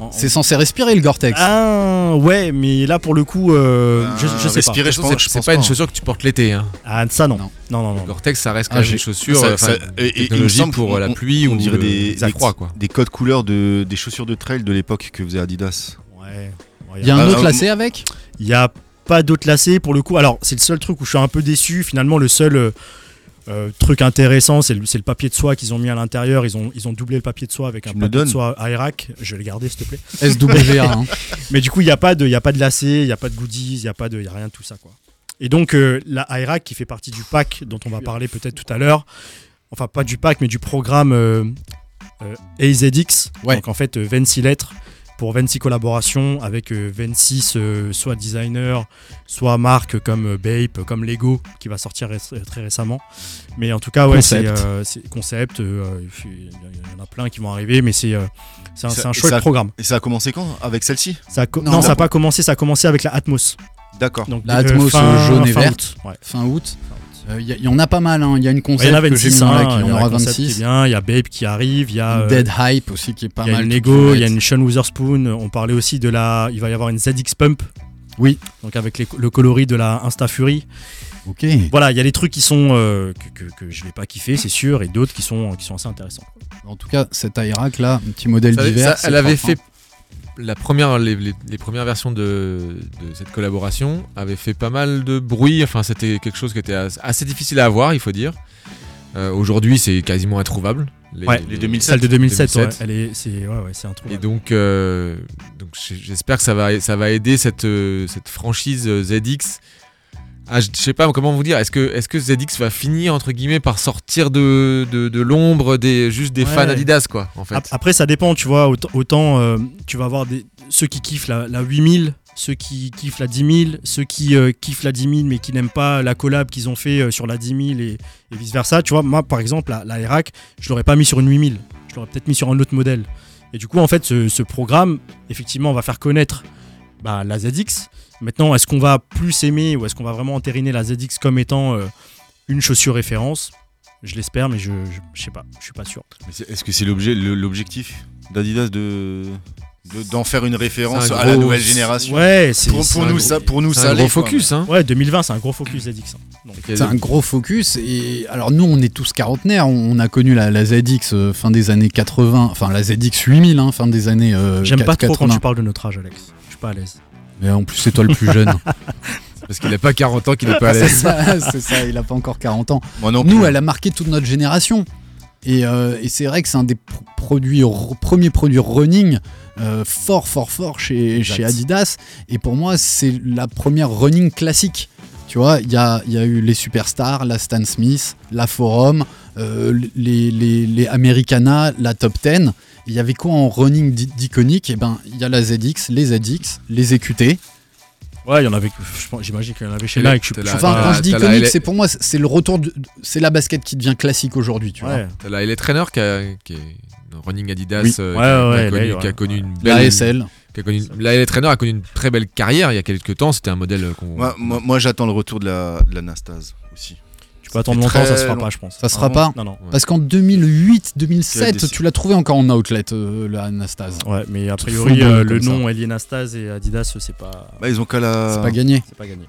en- C'est censé respirer le Gore-Tex. Ah ouais, mais là pour le coup, euh, je, je sais pas. respirer, je C'est pense, je c'est pense pas une pas. chaussure que tu portes l'été. Hein. Ah ça non. Non. Non non non. Gore-Tex, ça reste quand Ah, même j'ai- une chaussure Ça- euh, ça- et pour la pluie on ou dirait le- des, des- froid, quoi. des codes couleurs de, des chaussures de trail de l'époque que faisait Adidas. Ouais. Ouais, Il y a un Ah, autre ah, lacet avec? Il y a pas d'autres lacets pour le coup. Alors c'est le seul truc où je suis un peu déçu. Finalement le seul euh, truc intéressant c'est le, papier de soie qu'ils ont mis à l'intérieur. Ils ont, ils ont doublé le papier de soie avec un papier de soie Airac. Je vais le garder s'il te plaît. SWA. hein. *laughs* Mais du coup il n'y a pas de, il y a pas de lacets, il n'y a pas de goodies, il n'y a pas de, il y a rien de tout ça quoi. Et donc euh, la Airac qui fait partie du pack dont on va parler peut-être tout à l'heure. Enfin pas du pack mais du programme euh, euh, AZX. Ouais. Donc en fait euh, 26 lettres pour 26 collaborations avec euh, 26 euh, soit designers, soit marques comme euh, Bape, comme Lego qui va sortir ré- très récemment. Mais en tout cas, ouais, c'est Concept. euh, euh, Il y en a plein qui vont arriver, mais c'est euh, c'est un, un et chouette ça- programme. Et ça a commencé quand? Avec celle-ci? Ça a co- Non, non, ça n'a pas commencé, ça a commencé avec la Atmos. D'accord. Donc, La euh, Atmos, fin- euh, jaune et fin verte. août, ouais. Fin août. Euh, Il y, il y en a pas mal. hein. Il y a une Ouais, Il concept y en a que j'ai 26, mis dans hein, là, qui il y en a aura un concept qui 26. vient, il y a Babe qui arrive, il y a, euh, Dead Hype aussi qui est pas il y a mal. Lego, il y a une Sean Witherspoon. On parlait aussi de la. Il va y avoir une ZX Pump. Oui. Donc avec les- le coloris de la Insta Fury. Ok. Voilà, il y a des trucs qui sont euh, que, que, que je vais pas kiffer, c'est sûr, et d'autres qui sont qui sont assez intéressants. En tout cas, cette Airac là, un petit modèle Ça- c'est elle avait fait la première, les, les- les premières versions de, de cette collaboration avaient fait pas mal de bruit. Enfin, c'était quelque chose qui était as- assez difficile à avoir, il faut dire. Euh, Aujourd'hui, c'est quasiment introuvable. Ouais, les 2007. Celle de 2007, 2007. ouais, elle est, c'est ouais, ouais, c'est un trou. Et donc, euh, donc j'espère que ça va, ça va aider cette, euh, cette franchise euh, ZX. Ah, je sais pas comment vous dire. Est-ce que, que ZX va finir entre guillemets par sortir de, de, de l'ombre des juste des Ouais. fans Adidas quoi en fait? Ap- Après, ça dépend, tu vois. Autant, autant, euh, tu vas avoir des, ceux qui kiffent la, la 8000, ceux qui kiffent la 10 000, ceux qui euh, kiffent la 10 000 mais qui n'aiment pas la collab qu'ils ont fait euh, sur la 10 000 et, et vice versa. Tu vois, moi, par exemple, la, la Irak, je l'aurais pas mis sur une 8000. Je l'aurais peut-être mis sur un autre modèle. Et du coup, en fait, ce, ce programme, effectivement, va faire connaître bah, la ZX. Maintenant, est-ce qu'on va plus aimer ou est-ce qu'on va vraiment entériner la ZX comme étant euh, une chaussure référence? Je l'espère, mais je, je, je sais pas. Je suis pas sûr. Est-ce que c'est l'objet, l'objectif d'Adidas de de- d'en faire une référence un à la nouvelle génération? Ouais, c'est Pour, nous, gros- ça, pour nous, C'est ça un gros quoi. focus hein. Ouais, 2020, c'est un gros focus ZX. hein. C'est un gros focus et alors nous on est tous quarantenaires, on on a connu la, la ZX euh, fin des années 80, enfin la ZX 8000 hein, fin des années euh, J'aime pas trop 80. quand tu parles de notre âge, Alex. Suis pas à l'aise. Mais en plus c'est toi le plus jeune. *laughs* parce qu'il a pas 40 ans qu'il est pas à c'est l'aise. ça, c'est ça, il a pas encore 40 ans. Moi non Nous elle a marqué toute notre génération. Et, euh, et c'est vrai que c'est un des pr- produits, r- premiers produits running euh, fort, fort, fort chez Adidas. Et pour moi, c'est la première running classique. Tu vois, il y a, eu les superstars, la Stan Smith, la Forum, euh, les, Americana, la Top 10. Il y avait quoi en running d'i- d'iconique? Eh ben, il y a la ZX, les ZX, les EQT. Ouais, il y en avait. J'imagine qu'il y en avait chez Nike. Je la- Enfin, quand je dis la iconique, c'est pour moi, c'est le retour, de- c'est la basket qui devient classique aujourd'hui. Tu vois. T'as la LA Trainer qui, a- qui est running Adidas Oui. euh, Ouais, qui, a, ouais, qui a connu, là, qui a ouais. connu une La belle SL. qui a connu la LA Trainer a connu une très belle carrière il y a quelques temps. C'était un modèle qu'on. Moi, moi, moi, j'attends le retour de la, de la Nastase aussi. Tu peux attendre longtemps, ça se fera long. pas, je pense. Ça se fera Ah pas Non, non. Parce qu'en 2008-2007, décidé. tu l'as trouvé encore en outlet, euh, la Anastase. Ouais, mais a priori, euh, le ça. nom Alienastase et Adidas, c'est pas, Bah, ils ont qu'à la. C'est pas gagné. c'est pas gagné.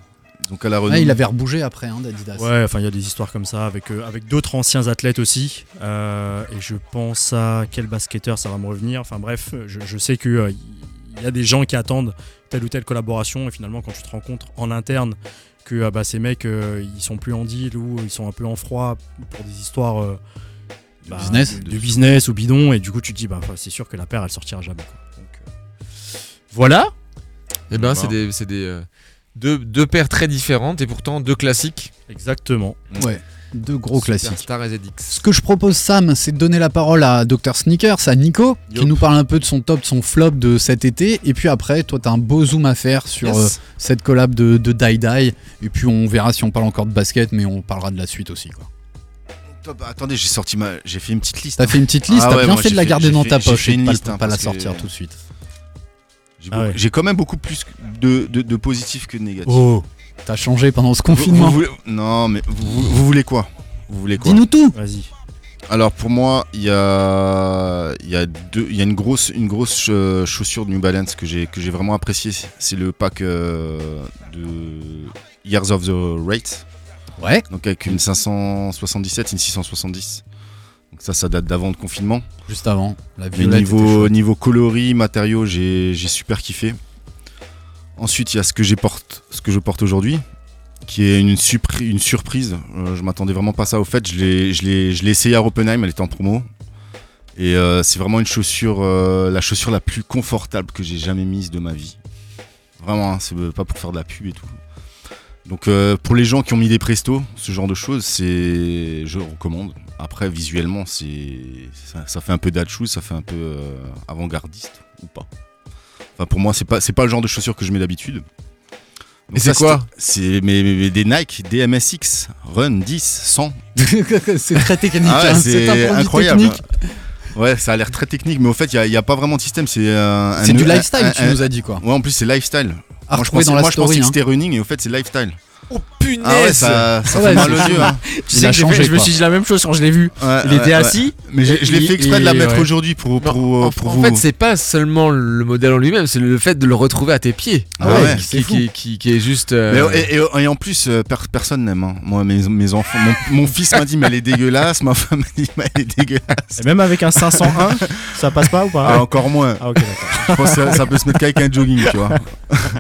Ils ont qu'à la Ah, il avait rebougé après, hein, d'Adidas. Ouais, enfin, il y a des histoires comme ça avec, euh, avec d'autres anciens athlètes aussi. Euh, et je pense à quel basketteur ça va me revenir. Enfin, bref, je, je sais qu'il il y a des gens qui attendent telle ou telle collaboration. Et finalement, quand tu te compte en interne que ah bah, ces mecs, euh, ils sont plus en deal ou ils sont un peu en froid pour des histoires. euh, bah, business. de, de business ou bidon. Et du coup, tu te dis, bah, enfin, c'est sûr que la paire, elle sortira jamais. quoi. Donc, euh, voilà. Eh ben, c'est des, c'est des euh, deux, deux paires très différentes et pourtant deux classiques. Exactement. Ouais, deux gros classiques. Star et ZX. Ce que je propose, Sam, c'est de donner la parole à Dr Sneakers, à Nico, qui nous parle un peu de son top, de son flop de cet été. Et puis après, toi, t'as un beau zoom à faire sur Yes. euh, cette collab de, de Die Die. Et puis on verra si on parle encore de basket, mais on parlera de la suite aussi. quoi. Top. Attendez, j'ai sorti ma. J'ai fait une petite liste. T'as fait une petite liste, Ah t'as ouais, bien fait de la garder dans fait- ta poche et de une pas, liste, pas hein, la sortir que- tout de suite. J'ai Ah ouais. j'ai quand même beaucoup plus de, de, de positifs que de négatifs. Oh, t'as changé pendant ce Vous- vous confinement. voulez- Non, mais vous, vous- vous voulez quoi? Vous voulez quoi? Dis-nous tout Vas-y. Alors pour moi, il y a, il y a, deux, il y a une grosse, une grosse chaussure de New Balance que j'ai, que j'ai vraiment appréciée. C'est le pack euh, de Years of the Rate. Ouais. Donc avec une 577, une 670. Donc ça, ça date d'avant le confinement. Juste avant, la Mais violette. niveau, niveau coloris, matériaux, j'ai j'ai super kiffé. Ensuite, il y a ce que, je porte aujourd'hui, qui est une, surpri- une surprise. Euh, je m'attendais vraiment pas à ça. Au fait, je l'ai- essayé à Oppenheim, elle était en promo. Et euh, c'est vraiment une chaussure, euh, la chaussure la plus confortable que j'ai jamais mise de ma vie. Vraiment, hein, c'est pas pour faire de la pub et tout. Donc euh, pour les gens qui ont mis des prestos, ce genre de choses, je recommande. Après, visuellement, ça, fait un peu dad shoes, ça fait un peu avant-gardiste ou pas. Enfin, pour moi, c'est pas, c'est pas le genre de chaussures que je mets d'habitude. Et c'est quoi C'est mes, mes- des Nike DMSX Run 10 100. *laughs* c'est très technique, Ah ouais, hein, c'est incroyable. technique. Ouais, ça a l'air très technique, mais au fait, il n'y a, pas vraiment de système. C'est euh, du lifestyle, un- tu un- nous as dit quoi. Ouais, en plus, c'est lifestyle. À moi, je pensais, dans la moi, je pensais que hein. c'était running et au fait, c'est lifestyle. Oh punaise Ah ouais, ça, ça Ah fait ouais, mal aux yeux. hein. Tu sais que j'ai changé, fait- je me suis dit la même chose quand je l'ai vu. Ouais, Il ouais, était ouais. assis. Mais je l'ai fait exprès de la et- mettre ouais. aujourd'hui pour, pour, Non, en, pour en vous. fait, c'est pas seulement le modèle en lui-même, c'est le fait de le retrouver à tes pieds. Ah ouais, qui, qui, qui- qui est juste. euh, Mais, et, et- et en plus, euh, per- personne n'aime. hein. Moi, mes, mes enfants, mon, mon fils m'a dit, mais elle est dégueulasse. Ma femme m'a dit, mais elle est dégueulasse. Et même avec un 501, ça passe pas ou pas? Ah, encore moins. Ah, ok, d'accord. Je pense que ça, ça peut se mettre qu'avec un jogging, tu vois.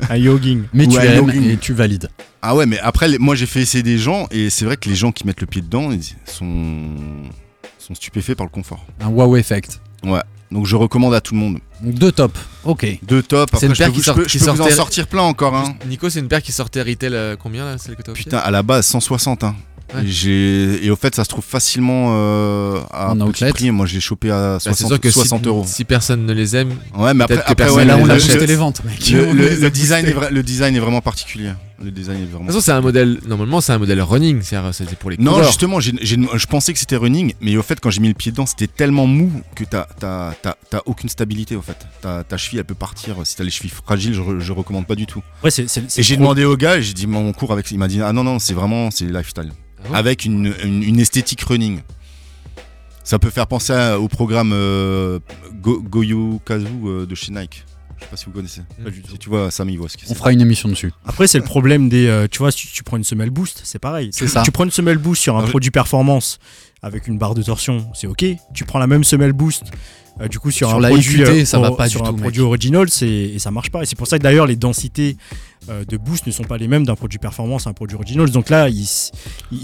Un yogging. Mais tu aimes jogging. et tu valides. Ah ouais, mais après, moi, j'ai fait essayer des gens et c'est vrai que les gens qui mettent le pied dedans ils sont, sont stupéfaits par le confort. Un wow effect. Donc, je recommande à tout le monde. Donc deux top. Ok. Deux top. C'est une Après, je paire peux, qui vous- je sort- peux- qui je peux vous en sortait- sortir plein encore. Hein. Nico, c'est une paire qui sortait retail euh, combien là, celle que t'as Putain, à la base, 160. Hein. Ouais. Et, j'ai- et au fait, ça se trouve facilement euh, à En petit prix. Moi, je l'ai chopé à Bah, 60, c'est sûr que 60 si, euros. si personne ne les aime, Ouais, mais après, que après ouais, là, on a le- boosté le- les ventes, mec. Le, On le- les *laughs* a le design boostés. est vra- le design est vraiment particulier. Le design est de toute façon, c'est un modèle. Normalement, c'est un modèle running, c'est pour les Non, coureurs. justement, je pensais que c'était running, mais au fait, quand j'ai mis le pied dedans, c'était tellement mou que t'as t'as- t'as- t'as aucune stabilité. Au fait, ta, ta cheville, elle peut partir. Si t'as les chevilles fragiles, je, je recommande pas du tout. Ouais, Et j'ai demandé au gars, j'ai dit mon cours avec, il m'a dit ah non non, c'est vraiment c'est lifestyle, Ah bon? Avec une, une, une esthétique running. Ça peut faire penser à- au programme euh, Go, Goyo Kazu euh, de chez Nike. Je sais pas si vous connaissez. Pas du tout. Si tu vois, Sam il voit ce que On fera une émission dessus. Après, c'est le problème des. euh, tu vois, si tu prends une semelle boost, c'est pareil. C'est Tu- ça. Tu prends une semelle boost sur un Ah, produit performance avec une barre de torsion, c'est ok. Tu prends la même semelle boost. euh, du coup, sur, Sur un la produit, IQT, ça va pas sur du un tout, mec. produit original, c'est et ça marche pas. Et c'est pour ça que d'ailleurs les densités euh, de boost ne sont pas les mêmes d'un produit performance à un produit original. Donc là, il,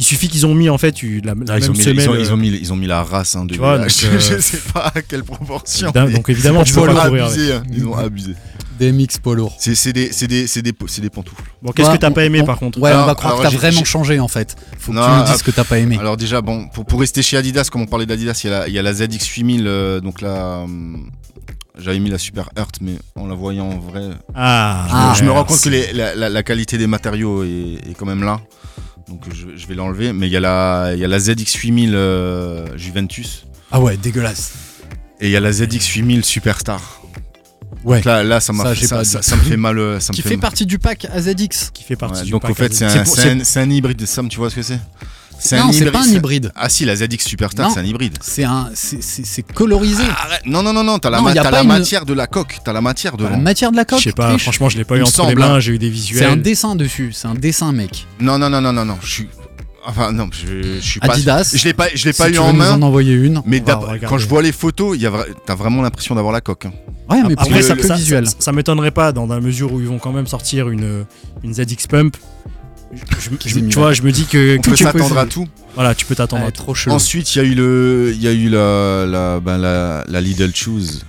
suffit qu'ils ont mis en fait la, la Ah, ils, même ont mis, semelle. ils, ont, ils euh, ont mis, ils ont mis la race hein, de Tu vois, donc, *laughs* euh, je sais pas à quelle proportion. évidemment- donc évidemment, tu le courir. avec. abusé. hein, Ils ont abusé. DMX Polo. C'est c'est des, c'est des, c'est des, c'est des pantoufles. Bon, qu'est-ce Ouais, que t'as pas aimé on- par contre Ouais, Alors- on va croire que t'as vraiment changé en fait. Faut que Non, tu nous dises ce que t'as pas aimé. Alors déjà, bon, pour, pour rester chez Adidas, comme on parlait d'Adidas, il y, a la- il y a la ZX8000, euh, donc là, hum, j'avais mis la Super Earth, mais en la voyant en vrai, Ah, Ah, je me rends merci. compte que les- la, la- la qualité des matériaux est, est quand même là. Donc je, je vais l'enlever. Mais il y a la, il y a la ZX8000 euh, Juventus Ah ouais, dégueulasse. et il y a la ZX8000 Superstar. Ouais. Donc là, là, ça, m'a Ça, fait- j'ai ça, pas ça- dit. ça me fait mal. euh, Ça me Qui fait fait mal. partie du pack AZX. qui fait partie Ouais, du donc pack au fait, c'est un, un- c'est un hybride. Sam, tu vois ce que c'est? C'est Non, un c'est hybride. pas un hybride. Ah si, la ZX Superstar, Non. c'est un hybride. C'est un, c'est- c'est c'est colorisé. Arrête. Non, non, non, non, t'as la, Non, ma- y a t'as pas la une- matière de la coque, t'as la matière La devant. matière de la coque. Je sais pas, triche. franchement, je l'ai pas eu entre les mains, hein. j'ai eu des visuels. C'est un dessin dessus. C'est un dessin, mec. Non, non, non, non, non, non, je suis. Enfin, non, je, je suis pas. Adidas. Je l'ai pas, je l'ai Si pas tu eu veux en nous main. en envoyer une. Mais quand je vois les photos, il y a vra- t'as vraiment l'impression d'avoir la coque. hein. Ouais, mais Après, ça, ça, visuel. ça, ça m'étonnerait pas dans la mesure où ils vont quand même sortir une, une ZX Pump. Je- je- je- mis tu vois, je me dis que, On que peut s'attendre à tout. Voilà, tu peux t'attendre Ouais, à tout. trop chelou. Ensuite, il y a eu le, il y a eu la, la, ben, la, la Lidl Choose.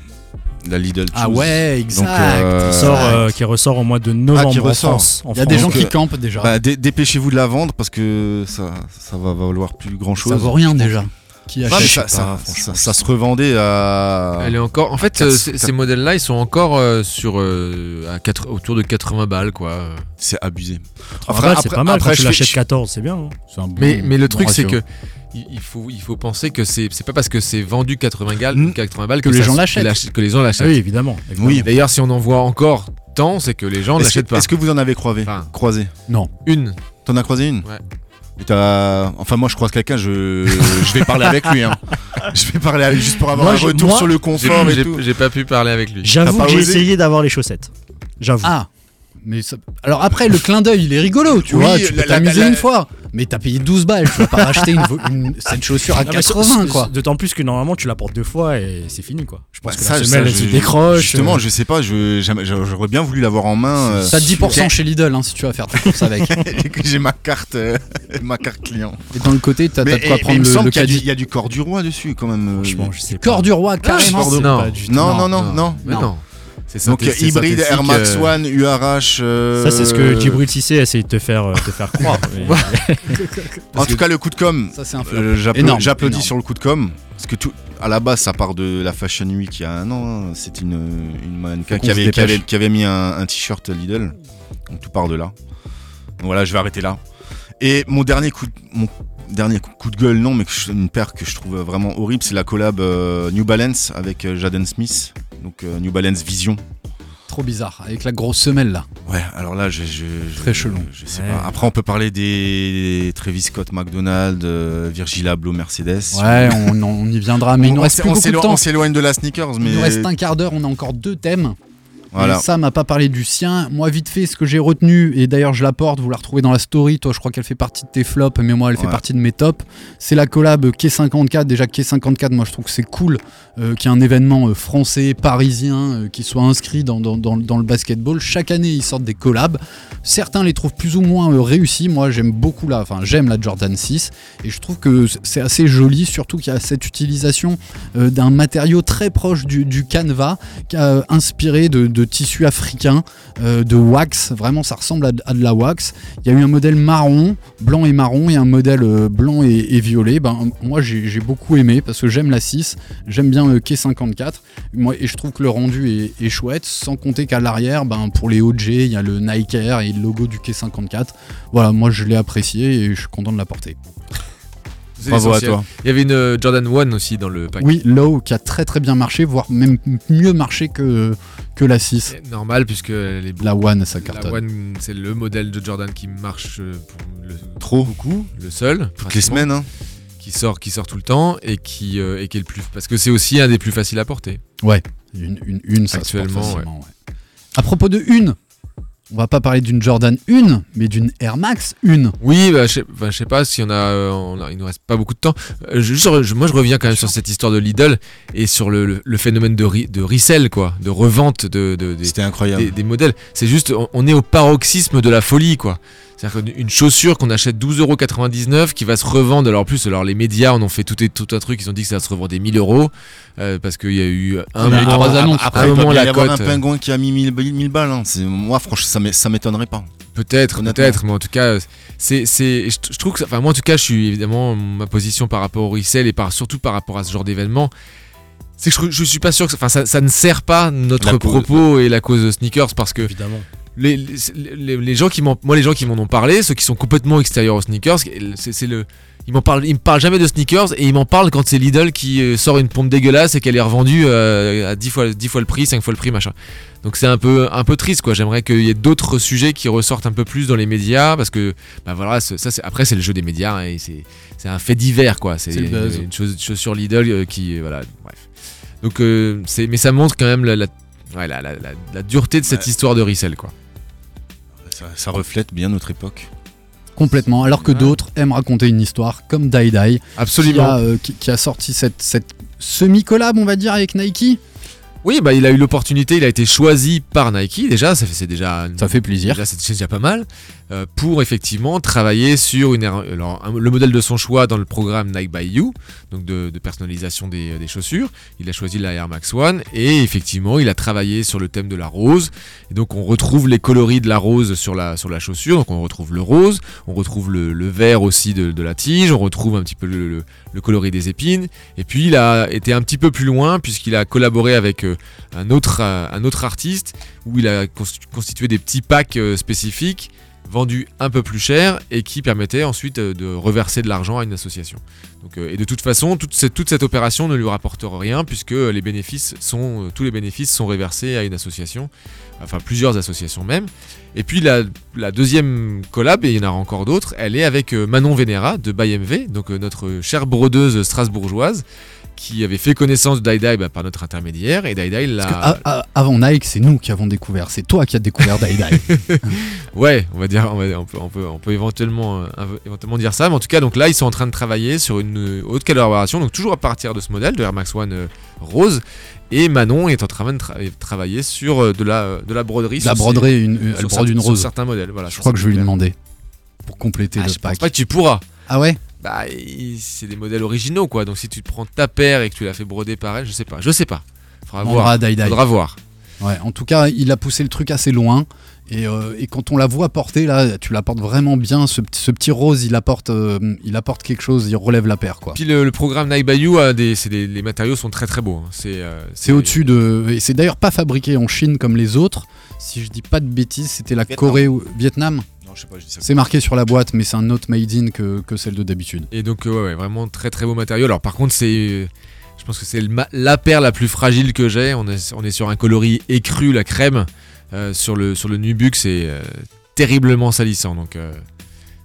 La Lidl Choose. Ah ouais, exact. Donc, euh, Qui, sort, euh, qui ressort au mois de novembre Ah, qui en ressort. France. en Il y a des gens Donc, qui euh, campent déjà. Bah, dé- dépêchez-vous de la vendre parce que ça, ça va valoir plus grand chose. ça vaut rien déjà. Qui achète ça, ça- se revendait à. Elle est encore. En fait, euh, ces, modèles-là, ils sont encore euh, sur euh, à quatre- autour de 80 balles, quoi. C'est abusé. Ah, Après- bah, c'est après- pas mal après, quand tu l'achètes je- 14, c'est bien. hein. C'est un bon- Mais, mais le bon truc, c'est que il faut, il faut penser que c'est c'est pas parce que c'est vendu 80 balles, Mm. 80 balles Que les ça gens l'achètent. l'ach- que les gens Ah l'achètent. oui, évidemment. évidemment. Oui. D'ailleurs, si on en voit encore tant, c'est que les gens ne l'achètent pas. est-ce que vous en avez croisé Enfin, Croisé? Une. T'en as croisé une? Ouais. Et t'as- Enfin, moi, je croise quelqu'un, je... je vais parler avec lui. Hein. Je vais parler avec... juste pour avoir Moi, un je- retour moi, sur le confort et j'ai- tout. j'ai pas pu parler avec lui. J'avoue que j'ai essayé d'avoir les chaussettes. J'avoue. Ah mais ça- alors après le clin d'œil il est rigolo tu Oui, vois tu peux t'amuser la- une fois mais t'as payé 12 balles tu vas pas racheter une, cette chaussure à Non, mais 80 c'est- quoi D'autant plus que normalement tu la portes deux fois et c'est fini quoi. Je pense Ouais, que ça, la ça, semelle se décroche. Justement, euh, je sais pas, j'aurais bien voulu l'avoir en main. euh, t'as 10% chez Lidl hein, si tu vas faire tes courses avec et *laughs* que j'ai ma carte, euh, ma carte client. et dans le côté t'as de quoi et- prendre le, le caddie il y, a du corps du roi dessus quand même. euh, Franchement, je sais pas. corps du roi carrément pardon. Non. Pas du tout. Non, non, Non, C'est Donc hybride Air Max euh, One URH. euh, Ça, c'est ce que Djibril Cissé essaye de te faire, euh, te faire croire. *laughs* mais- En tout cas, le coup de com. ça c'est un flop euh, j'appla- Énorme, J'applaudis énorme. sur le coup de com. Parce que tout, à la base, ça part de la Fashion Week il y a un an. hein. C'était une, une mannequin qui avait, qui, avait, qui avait mis un, un t-shirt Lidl. Donc tout part de là. Donc voilà, je vais arrêter là. Et mon dernier coup de, mon dernier coup de gueule, non, mais une paire que je trouve vraiment horrible, c'est la collab euh, New Balance avec euh, Jaden Smith. Donc euh, New Balance Vision. trop bizarre avec la grosse semelle là Ouais, alors là, je, je, je- Très chelou. Je sais Ouais. pas. Après, on peut parler des Travis Scott McDonald, euh, Virgil Abloh Mercedes. ouais on, on y viendra mais il nous reste plus on beaucoup de temps on s'éloigne de la sneakers, mais il nous reste un quart d'heure on a encore deux thèmes voilà. Sam m'a pas parlé du sien. Moi, vite fait, ce que j'ai retenu, et d'ailleurs je la porte, vous la retrouvez dans la story. Toi, je crois qu'elle fait partie de tes flops, mais moi, elle fait partie de mes tops. C'est la collab K54. Déjà, K54, moi, je trouve que c'est cool euh, qu'il y ait un événement euh, français, parisien, euh, qui soit inscrit dans, dans- dans- dans le basketball. Chaque année, ils sortent des collabs. Certains les trouvent plus ou moins réussis. Moi, j'aime beaucoup la, enfin, j'aime la Jordan 6, et je trouve que c'est assez joli, surtout qu'il y a cette utilisation d'un matériau très proche du, du canevas qui a inspiré de, de tissus africains, euh, de wax. Vraiment, ça ressemble à, de- la wax. Il y a eu un modèle marron, blanc et marron, et un modèle euh, blanc et, et violet. Ben, moi, j'ai beaucoup aimé parce que j'aime la 6, j'aime bien le K54. Moi, et je trouve que le rendu est, est chouette, sans compter qu'à l'arrière, ben, pour les OG, il y a le Nike Air et le logo du K54. Voilà, moi, je l'ai apprécié et je suis content de la porter. Bravo à toi. Il y avait une euh, Jordan 1 aussi dans le pack. Oui, Low qui a très très bien marché, voire même mieux marché que, que la 6. C'est Normal puisque elle est La One, ça La cartonne. One, c'est le modèle de Jordan qui marche euh, pour le, Trop. beaucoup, le seul, Toutes les semaines, hein. qui sort, qui sort tout le temps et qui, euh, et qui est le plus, parce que c'est aussi un des plus faciles à porter. Ouais, une, une, une ça se porte Actuellement, facilement, ouais. À propos de une, on va pas parler d'une Jordan 1, mais d'une Air Max 1. Oui, bah, je sais bah, je sais pas si on a, euh, on a- il nous reste pas beaucoup de temps. Euh, je- moi, je reviens quand même sur cette histoire de Lidl et sur le, le- le phénomène de, re- de resell, quoi, de revente de, de- des, C'était incroyable. des, des modèles. C'est juste, on, on est au paroxysme de la folie, quoi. C'est-à-dire qu'une chaussure qu'on achète 12,99€ qui va se revendre. Alors, en plus, alors les médias en ont fait tout, et- tout un truc. Ils ont dit que ça se revendait 1000 euros euh, parce qu'il y a eu un moment. trois annonces, Après, un il peut moment, bien y la avoir un pingouin qui a mis 1000 1000 balles. hein. C'est- Moi, franchement, ça m'é- ça m'étonnerait pas. Peut-être, peut-être, mais en tout cas, c'est, c'est, je, je trouve que, ça- enfin, moi en tout cas, je suis évidemment ma position par rapport au resell et par, surtout par rapport à ce genre d'événement, c'est que je, je suis pas sûr que, enfin, ça, ça ne sert pas notre La cause. propos et la cause de sneakers parce que Évidemment. Les, les, gens qui m'en, moi les gens qui m'en ont parlé, ceux qui sont complètement extérieurs aux sneakers, c'est, le, Il m'en parle, il me parle jamais de sneakers et il m'en parle quand c'est Lidl qui euh, sort une pompe dégueulasse et qu'elle est revendue euh, à 10 fois, 10 fois le prix, 5 fois le prix, machin. Donc c'est un peu, un peu triste quoi. J'aimerais qu'il y ait d'autres sujets qui ressortent un peu plus dans les médias parce que, bah voilà, ça c'est après c'est le jeu des médias hein, et c'est, un fait divers quoi. C'est buzz. une chose, chose sur Lidl euh, qui, voilà, bref. Donc euh, c'est, mais ça montre quand même la, la, ouais, la, dureté de cette Ouais. histoire de Ricel quoi. Ça, ça reflète bien notre époque. Complètement. Alors que d'autres aiment raconter une histoire comme Die Die, qui Absolument. a, euh, qui, qui a sorti cette, cette semi-collab, on va dire, avec Nike. Oui, bah il a eu l'opportunité, il a été choisi par Nike déjà, ça fait, c'est déjà Ça fait plaisir. Déjà, c'est déjà pas mal. Euh, pour effectivement travailler sur er- le modèle de son choix dans le programme Nike by You, donc de, personnalisation des, chaussures. Il a choisi la Air Max One et effectivement, il a travaillé sur le thème de la rose. Et donc, on retrouve les coloris de la rose sur la, sur la chaussure. Donc, on retrouve le rose, on retrouve le, vert aussi de, la tige, on retrouve un petit peu le, coloris des épines. Et puis, il a été un petit peu plus loin puisqu'il a collaboré avec euh, un, autre, euh, un autre artiste où il a constitu- constitué des petits packs spécifiques vendus un peu plus cher et qui permettaient ensuite euh, de reverser de l'argent à une association. Donc, euh, et de toute façon, toute cette, toute cette opération ne lui rapporte rien puisque les bénéfices sont, euh, tous les bénéfices sont reversés à une association, enfin plusieurs associations même. Et puis la, deuxième collab, et il y en aura encore d'autres, elle est avec Manon Vénéra de ByMV, donc notre chère brodeuse strasbourgeoise qui avait fait connaissance de Dai bah, par notre intermédiaire et Dai l'a... Parce que a- a- avant Nike, c'est nous qui avons découvert. C'est toi qui as découvert Die Die. *laughs* Ouais, on va dire, on, va- on peut, on peut, on peut éventuellement, euh, éventuellement dire ça, mais en tout cas, donc là, ils sont en train de travailler sur une euh, haute collaboration, donc toujours à partir de ce modèle de Air Max One euh, rose, et Manon est en train de tra- travailler sur euh, de la, de la broderie. la sur broderie, une, sur elle brode une sur rose. certains modèles, voilà. Je sur crois que je vais lui demander pour compléter Ah, le je pense pack. pas que tu pourras. Ah ouais? Bah, c'est des modèles originaux, quoi. Donc si tu te prends ta paire et que tu l'as fait broder par elle, je sais pas, je sais pas. Faudra On voir. aura Die Die. Faudra voir. Ouais, en tout cas, il a poussé le truc assez loin. Et, euh, et quand on la voit porter, là, tu la portes vraiment bien. Ce, petit- ce petit rose, il apporte, euh, il apporte quelque chose, il relève la paire, quoi. Puis le, le programme Nike Bayou a des, c'est des- les matériaux sont très très beaux. hein. C'est, euh, C'est au-dessus de. Et c'est d'ailleurs pas fabriqué en Chine comme les autres. Si je dis pas de bêtises, c'était la Vietnam. Corée ou Vietnam. Non, je sais pas, je dis ça. C'est marqué sur la boîte, mais c'est un autre made in que, que celle de d'habitude. Et donc, euh, ouais, ouais, vraiment très très beau matériau. Alors, par contre, c'est. Je pense que c'est la paire la plus fragile que j'ai. On est, on est sur un coloris écru, la crème. Euh, sur, le, sur le Nubux, c'est euh, terriblement salissant. Donc, euh,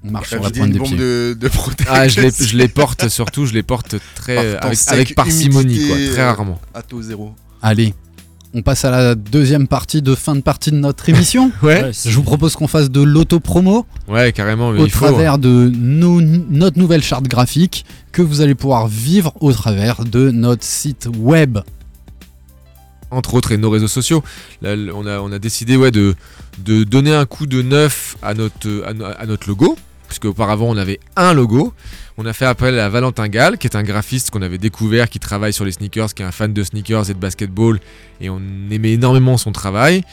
On marche sur la pointe des pieds. de, de protection. ah, je les, je les porte surtout, je les porte très, avec, parcimonie, quoi, très rarement. À taux zéro. Allez, on passe à la deuxième partie de fin de partie de notre émission. *laughs* Ouais, Je vous propose qu'on fasse de l'auto-promo ouais, carrément. Mais au il faut. travers de nos- notre nouvelle charte graphique que vous allez pouvoir vivre au travers de notre site web. entre autres, et nos réseaux sociaux. Là, on, a, on a décidé ouais, de, de donner un coup de neuf à notre, à, no- à notre logo, puisque auparavant on avait un logo. On a fait appel à Valentin Gall, qui est un graphiste qu'on avait découvert, qui travaille sur les sneakers, qui est un fan de sneakers et de basketball, et on aimait énormément son travail.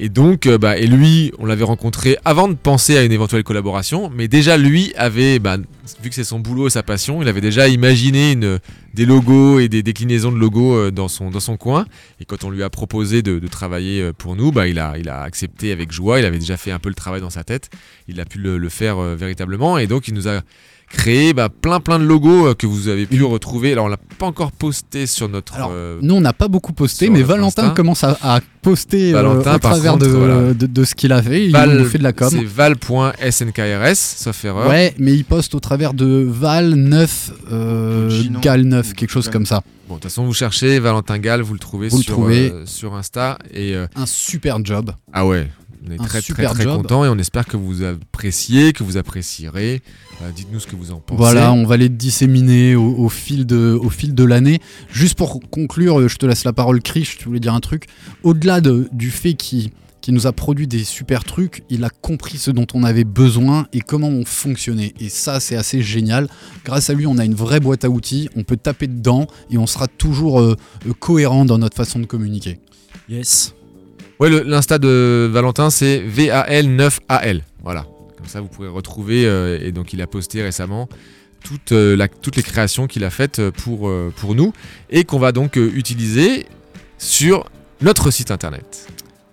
Et donc, euh, bah, et lui, on l'avait rencontré avant de penser à une éventuelle collaboration, mais déjà lui avait, bah, vu que c'est son boulot et sa passion, il avait déjà imaginé une, des logos et des déclinaisons de logos euh, dans son, dans son coin. Et quand on lui a proposé de, travailler euh, pour nous, bah, il, a, il a accepté avec joie. Il avait déjà fait un peu le travail dans sa tête. Il a pu le, faire véritablement. Et donc, il nous a créé bah, plein plein de logos euh, que vous avez pu retrouver. Alors, on l'a pas encore posté sur notre. Alors, euh, Nous, on n'a pas beaucoup posté, mais Valentin Insta. commence à, à poster euh, Valentin, au par travers contre, de, voilà. de, de ce qu'il a fait. Il Val- nous fait de la com. C'est val.snkrs, sauf erreur. Ouais, mais il poste au travers de Val 9, euh, Gino. Gal 9, quelque chose comme ça. Bon, de toute façon, vous cherchez Valentin Gall, vous le trouvez, Vous le sur, trouvez. euh, sur Insta. Et euh, Un super job. ah ouais, on est Un très super très très content et on espère que vous appréciez, que vous apprécierez. Euh, Dites-nous ce que vous en pensez. Voilà, on va les disséminer au, au fil de, au fil de l'année. Juste pour conclure, euh, je te laisse la parole, Krish, tu voulais dire un truc. Au-delà de- du fait qu'il qu'il nous a produit des super trucs, il a compris ce dont on avait besoin et comment on fonctionnait. Et ça, c'est assez génial. Grâce à lui, on a une vraie boîte à outils, on peut taper dedans et on sera toujours euh, cohérent dans notre façon de communiquer. Yes. Ouais, l'insta de Valentin, c'est VAL9AL. Voilà. Comme ça, vous pourrez retrouver. euh, et donc, il a posté récemment toute, euh, toutes les créations qu'il a faites euh, pour, pour nous et qu'on va donc utiliser sur notre site internet.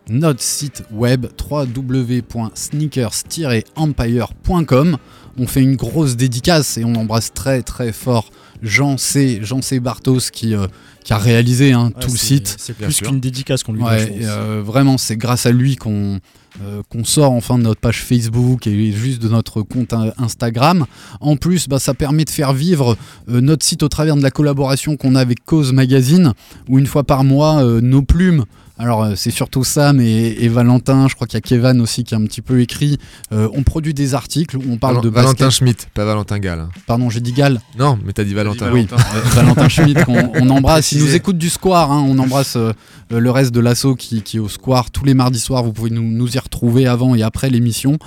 notre site web www.sneakers-empire.com. on fait une grosse dédicace et on embrasse très très fort Jean C. Jean C. Bartos qui, euh, qui a réalisé hein, Ouais, tout le site. C'est plus qu'une dédicace qu'on lui Ouais, et, euh, vraiment, c'est grâce à lui qu'on euh, qu'on sort enfin de notre page Facebook et juste de notre compte in- Instagram. En plus, bah, ça permet de faire vivre euh, notre site au travers de la collaboration qu'on a avec Cause Magazine, où une fois par mois, euh, nos plumes. Alors euh, c'est surtout Sam et, et Valentin, je crois qu'il y a Kevin aussi qui a un petit peu écrit. euh, on produit des articles où on parle Val- de Valentin basket. Schmitt, pas Valentin Gall. hein. Pardon, j'ai dit Gal. Non, mais t'as dit Valentin. Oui, euh, Valentin Schmitt, qu'on on embrasse. Il nous écoute du Square. hein. On embrasse euh, euh, le reste de l'assaut qui, qui est au Square tous les mardis soirs. Vous pouvez nous, nous y retrouver avant et après l'émission.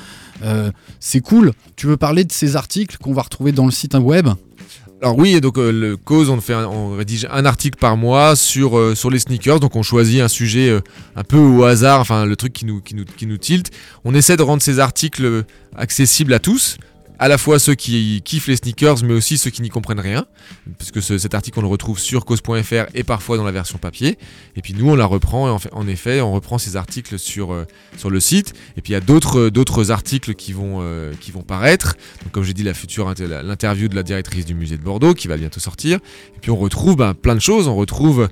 Euh, c'est cool. Tu veux parler de ces articles qu'on va retrouver dans le site web? Alors oui, donc euh, le cause, on fait, on rédige un article par mois sur euh, sur les sneakers. Donc on choisit un sujet euh, un peu au hasard, enfin le truc qui nous tilte. On essaie de rendre ces articles accessibles à tous. À la fois ceux qui kiffent les sneakers, mais aussi ceux qui n'y comprennent rien, parce que ce- cet article on le retrouve sur cause.fr et parfois dans la version papier. Et puis nous on la reprend, et en, en effet on reprend ces articles sur euh, sur le site. Et puis il y a d'autres euh, articles qui vont euh, paraître. Comme j'ai dit, la future l'interview de la directrice du musée de Bordeaux qui va bientôt sortir. Et puis on retrouve ben, plein de choses. On retrouve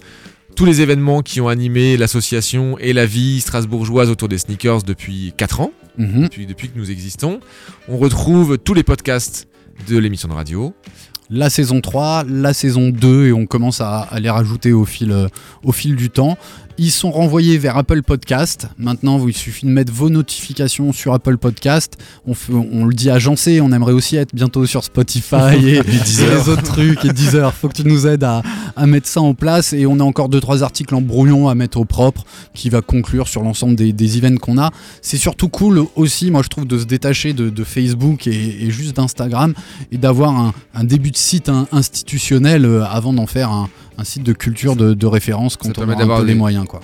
tous les événements qui ont animé l'association et la vie strasbourgeoise autour des sneakers depuis 4 ans, Mhm. depuis, depuis que nous existons. On retrouve tous les podcasts de l'émission de radio. La saison 3, la saison 2, et on commence à, à les rajouter au fil, euh, au fil du temps. Ils sont renvoyés vers Apple Podcast. Maintenant, il suffit de mettre vos notifications sur Apple Podcast. On, fait- on le dit agencé, on aimerait aussi être bientôt sur Spotify *laughs* et, et les autres trucs et Deezer. Faut que tu nous aides à, à mettre ça en place. Et on a encore deux trois articles en brouillon à mettre au propre qui va conclure sur l'ensemble des, des events qu'on a. C'est surtout cool aussi, moi je trouve, de se détacher de, de Facebook et, et juste d'Instagram et d'avoir un, un début de site institutionnel euh, avant d'en faire un, un site de culture de, de référence quand on un d'avoir peu les des- moyens. Quoi.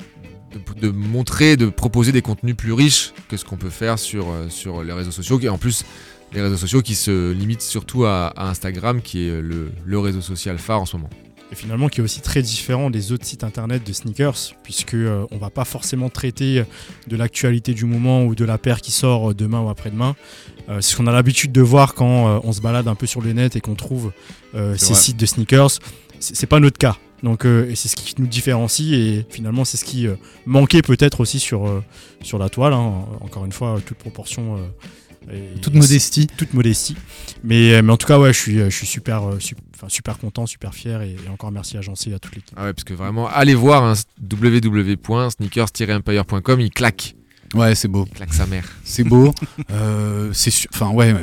de, de montrer, de proposer des contenus plus riches que ce qu'on peut faire sur, euh, sur les réseaux sociaux. Et en plus, les réseaux sociaux qui se limitent surtout à, à Instagram, qui est le, le réseau social phare en ce moment. Et finalement qui est aussi très différent des autres sites internet de sneakers, puisque euh, on va pas forcément traiter de l'actualité du moment ou de la paire qui sort euh, demain ou après-demain. Euh, c'est ce qu'on a l'habitude de voir quand euh, on se balade un peu sur le net et qu'on trouve euh, ces vrai. sites de sneakers. C'est pas notre cas. Donc euh, et c'est ce qui nous différencie et finalement c'est ce qui euh, manquait peut-être aussi sur, euh, sur la toile. hein. Encore une fois, toute proportion. euh, et- Toute modestie. toute modestie. Mais, mais en tout cas, ouais, je suis, je suis super, euh, super content, super fier et, et encore merci à Jancy et à toute l'équipe. Ah ouais, parce que vraiment, allez voir hein, www.sneakers-empire.com, il claque. Ouais, c'est beau. Il claque sa mère. c'est beau. Euh, c'est enfin ouais.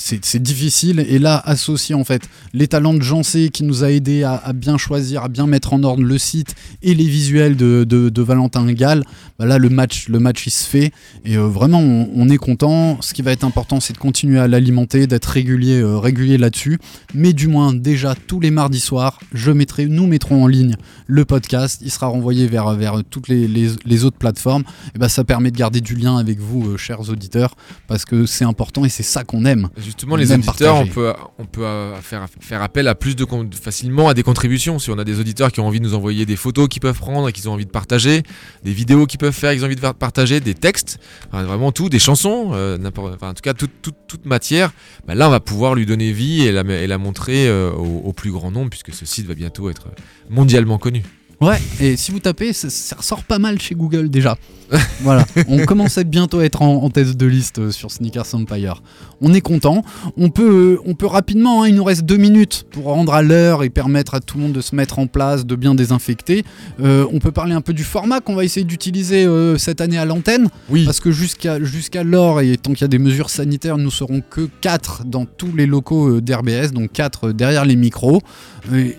C'est difficile et là associer en fait les talents de Jancé qui nous a aidé à, bien choisir, à bien mettre en ordre le site et les visuels de, Valentin Gall, bah là le match, le match il se fait et euh, vraiment on, est content. Ce qui va être important c'est de continuer à l'alimenter, d'être régulier, euh, régulier là-dessus. Mais du moins déjà tous les mardis soirs, je mettrai, nous mettrons en ligne le podcast. Il sera renvoyé vers, toutes les autres plateformes. Et bah ça permet de garder du lien avec vous, euh, chers auditeurs, parce que c'est important et c'est ça qu'on aime. Justement, les Même auditeurs, on peut, on peut euh, faire, faire appel à plus de facilement à des contributions. Si on a des auditeurs qui ont envie de nous envoyer des photos qu'ils peuvent prendre et qu'ils ont envie de partager, des vidéos qu'ils peuvent faire, qu'ils ont envie de partager, des textes, enfin, vraiment tout, des chansons, euh, n'importe- enfin, en tout cas toute, toute, toute matière, bah là on va pouvoir lui donner vie et la, et la montrer euh, au, au plus grand nombre puisque ce site va bientôt être mondialement connu. Ouais, et si vous tapez, ça, ça ressort pas mal chez Google déjà. *laughs* voilà, on commence à bientôt être en, en tête de liste euh, sur Sneakers Empire. On est content. On peut, euh, on peut rapidement, hein, il nous reste deux minutes pour rendre à l'heure et permettre à tout le monde de se mettre en place, de bien désinfecter. Euh, on peut parler un peu du format qu'on va essayer d'utiliser euh, cette année à l'antenne. Oui, Parce que jusqu'à jusqu'alors, et tant qu'il y a des mesures sanitaires, nous serons que 4 dans tous les locaux d'RBS, donc 4 derrière les micros.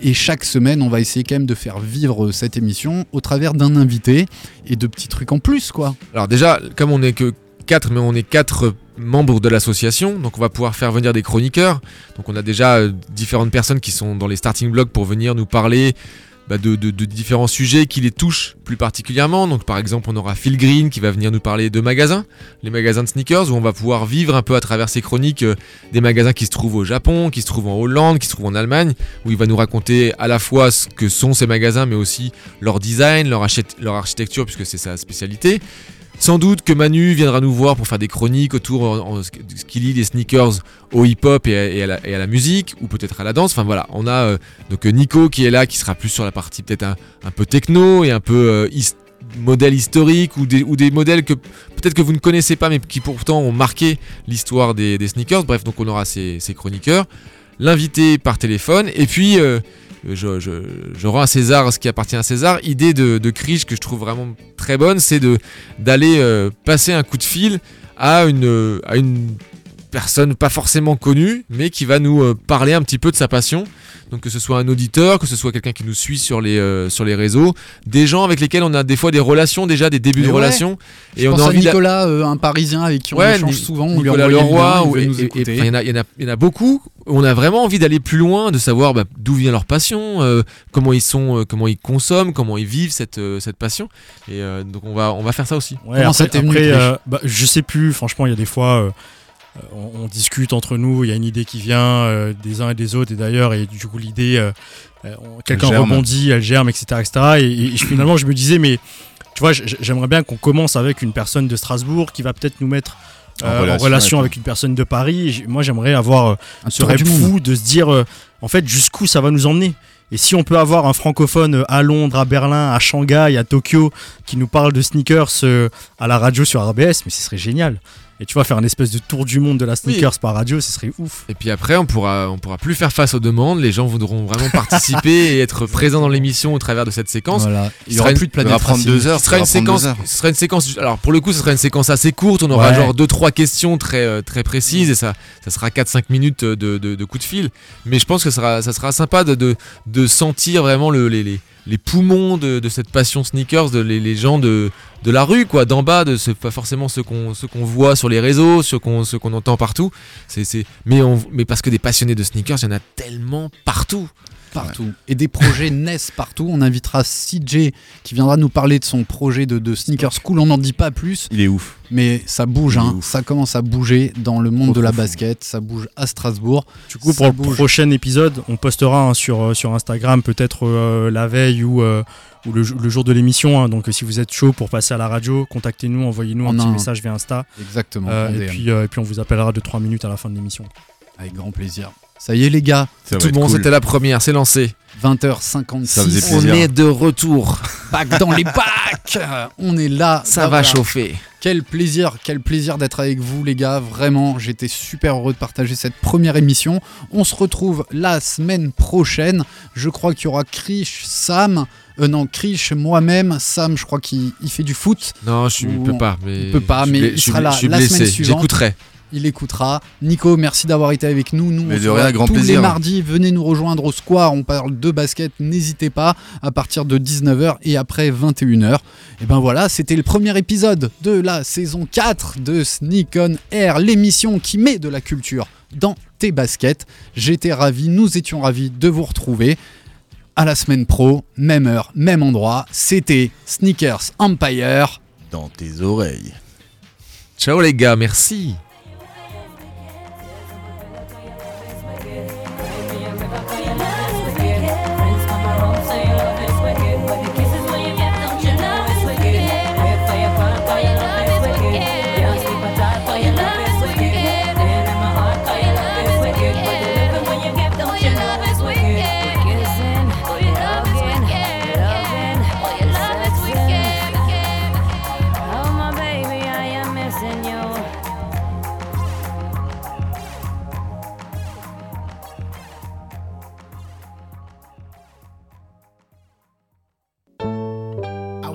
Et chaque semaine, on va essayer quand même de faire vivre cette émission au travers d'un invité et de petits trucs en plus, Alors déjà, comme on n'est que 4, mais on est 4 membres de l'association, donc on va pouvoir faire venir des chroniqueurs. Donc on a déjà euh, différentes personnes qui sont dans les starting blocks pour venir nous parler bah, de, différents sujets qui les touchent plus particulièrement. Donc par exemple, on aura Phil Green qui va venir nous parler de magasins, les magasins de sneakers, où on va pouvoir vivre un peu à travers ses chroniques euh, des magasins qui se trouvent au Japon, qui se trouvent en Hollande, qui se trouvent en Allemagne, où il va nous raconter à la fois ce que sont ces magasins, mais aussi leur design, leur architecture, puisque c'est sa spécialité. Sans doute que Manu viendra nous voir pour faire des chroniques autour de ce qu'il lit des sneakers au hip-hop et, à- la, musique, ou peut-être à la danse. Enfin voilà, on a euh, donc euh, Nico qui est là, qui sera plus sur la partie peut-être un, peu techno et un peu euh, modèle historique ou des, modèles que peut-être que vous ne connaissez pas mais qui pourtant ont marqué l'histoire des, sneakers. Bref, donc on aura ces, chroniqueurs. L'invité par téléphone et puis je, rends à César ce qui appartient à César. Idée de, de Krish que je trouve vraiment très bonne, c'est d'aller euh, passer un coup de fil à une, euh, à une personne pas forcément connue, mais qui va nous euh, parler un petit peu de sa passion. Donc que ce soit un auditeur, que ce soit quelqu'un qui nous suit sur les, euh, sur les réseaux, des gens avec lesquels on a des fois des relations déjà, des débuts Mais de ouais. relations. Je pense à Nicolas, euh, un Parisien avec qui on Ouais, échange Ni- souvent. On lui Nicolas le Leroy, ou- et- et- et- il y, en a- il y en a- il y en a beaucoup. On a vraiment envie d'aller plus loin, de savoir bah, d'où vient leur passion, euh, comment ils sont, euh, comment ils consomment, comment ils vivent cette, euh, cette passion. Et euh, donc on va, on va faire ça aussi. Ouais, Comment après, après, euh, bah, Je sais plus, franchement, il y a des fois, on, on discute entre nous, il y a une idée qui vient euh, des uns et des autres, et d'ailleurs, et du coup, l'idée, euh, euh, quelqu'un rebondit, elle germe, etc. etc. et, et finalement, je me disais, mais tu vois, j'aimerais bien qu'on commence avec une personne de Strasbourg qui va peut-être nous mettre. En euh, en relation avec- avec une personne de Paris. Moi, j'aimerais avoir euh, Un ce rêve fou de se dire, euh, en fait, jusqu'où ça va nous emmener. Et si on peut avoir un francophone euh, à Londres, à Berlin, à Shanghai, à Tokyo, qui nous parle de sneakers euh, à la radio sur RBS, mais ce serait génial. Et tu vois, faire un espèce de tour du monde de la sneakers par radio, ce serait ouf. Et puis après, on pourra, on pourra plus faire face aux demandes. Les gens voudront vraiment participer et *laughs* être présents dans l'émission au travers de cette séquence. Voilà. Il y aura sera plus de Ça va planète prendre deux heures. Ce sera une séquence. deux heures. Ce sera une séquence. Alors pour le coup, ce sera une séquence assez courte. On aura Ouais. genre deux trois questions très euh, très précises et ça ça sera 4-5 minutes de, de, de coup de fil. Mais je pense que ça sera ça sera sympa de de, de sentir vraiment le, les, les les poumons de, cette passion sneakers, de les, gens de, la rue, quoi, d'en bas, de ce, pas forcément ceux qu'on voit sur les réseaux, ceux qu'on entend partout. C'est mais mais parce que des passionnés de sneakers, il y en a tellement partout. Partout. Et des projets *laughs* naissent partout. On invitera CJ qui viendra nous parler de son projet de, de Sneaker School. On n'en dit pas plus, Il est ouf. mais ça bouge. Hein. Ça commence à bouger dans le monde Trop, de la fou. basket. Ça bouge à Strasbourg. Du coup, pour bouge. le prochain épisode, on postera hein, sur, euh, sur Instagram peut-être euh, la veille ou, euh, ou le, jou- le jour de l'émission. hein. Donc, si vous êtes chaud pour passer à la radio, contactez-nous, envoyez-nous un petit message via Insta. Exactement. Euh, en et, puis, euh, et puis, on vous appellera de 3 minutes à la fin de l'émission. Avec grand plaisir. Ça y est, les gars. Ça Tout bon, cool. c'était la première, c'est lancé. 20h56. Ça faisait On est de retour. Back dans les bacs. *laughs* On est là. Ça va voilà. chauffer. Quel plaisir, quel plaisir d'être avec vous les gars, vraiment, j'étais super heureux de partager cette première émission. On se retrouve la semaine prochaine. Je crois qu'il y aura Krish, Sam, euh, non, Krish, moi-même, Sam, je crois qu'il il fait du foot, Non, je il Ou- peut pas. Mais il peut pas, je suis mais il je sera blé- là je suis la blessé. semaine suivante. J'écouterai. Il écoutera. Nico, merci d'avoir été avec nous. Nous, Mais on de se rien, voit grand tous les mardis, venez nous rejoindre au Square, on parle de basket, n'hésitez pas, à partir de 19h et après 21h. Et ben voilà, c'était le premier épisode de la saison 4 de Sneak On Air, l'émission qui met de la culture dans tes baskets. J'étais ravi, nous étions ravis de vous retrouver. À la semaine pro, même heure, même endroit. C'était Sneakers Empire. Dans tes oreilles. Ciao les gars, merci.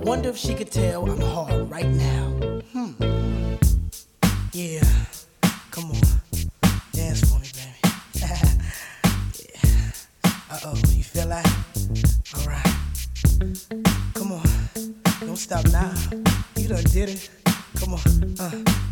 Wonder if she could tell I'm hard right now. Hmm. Yeah. Come on. Dance for me, baby. *laughs* yeah. Uh oh. You feel that? All right. Come on. Don't stop now. You done did it. Come on. Uh,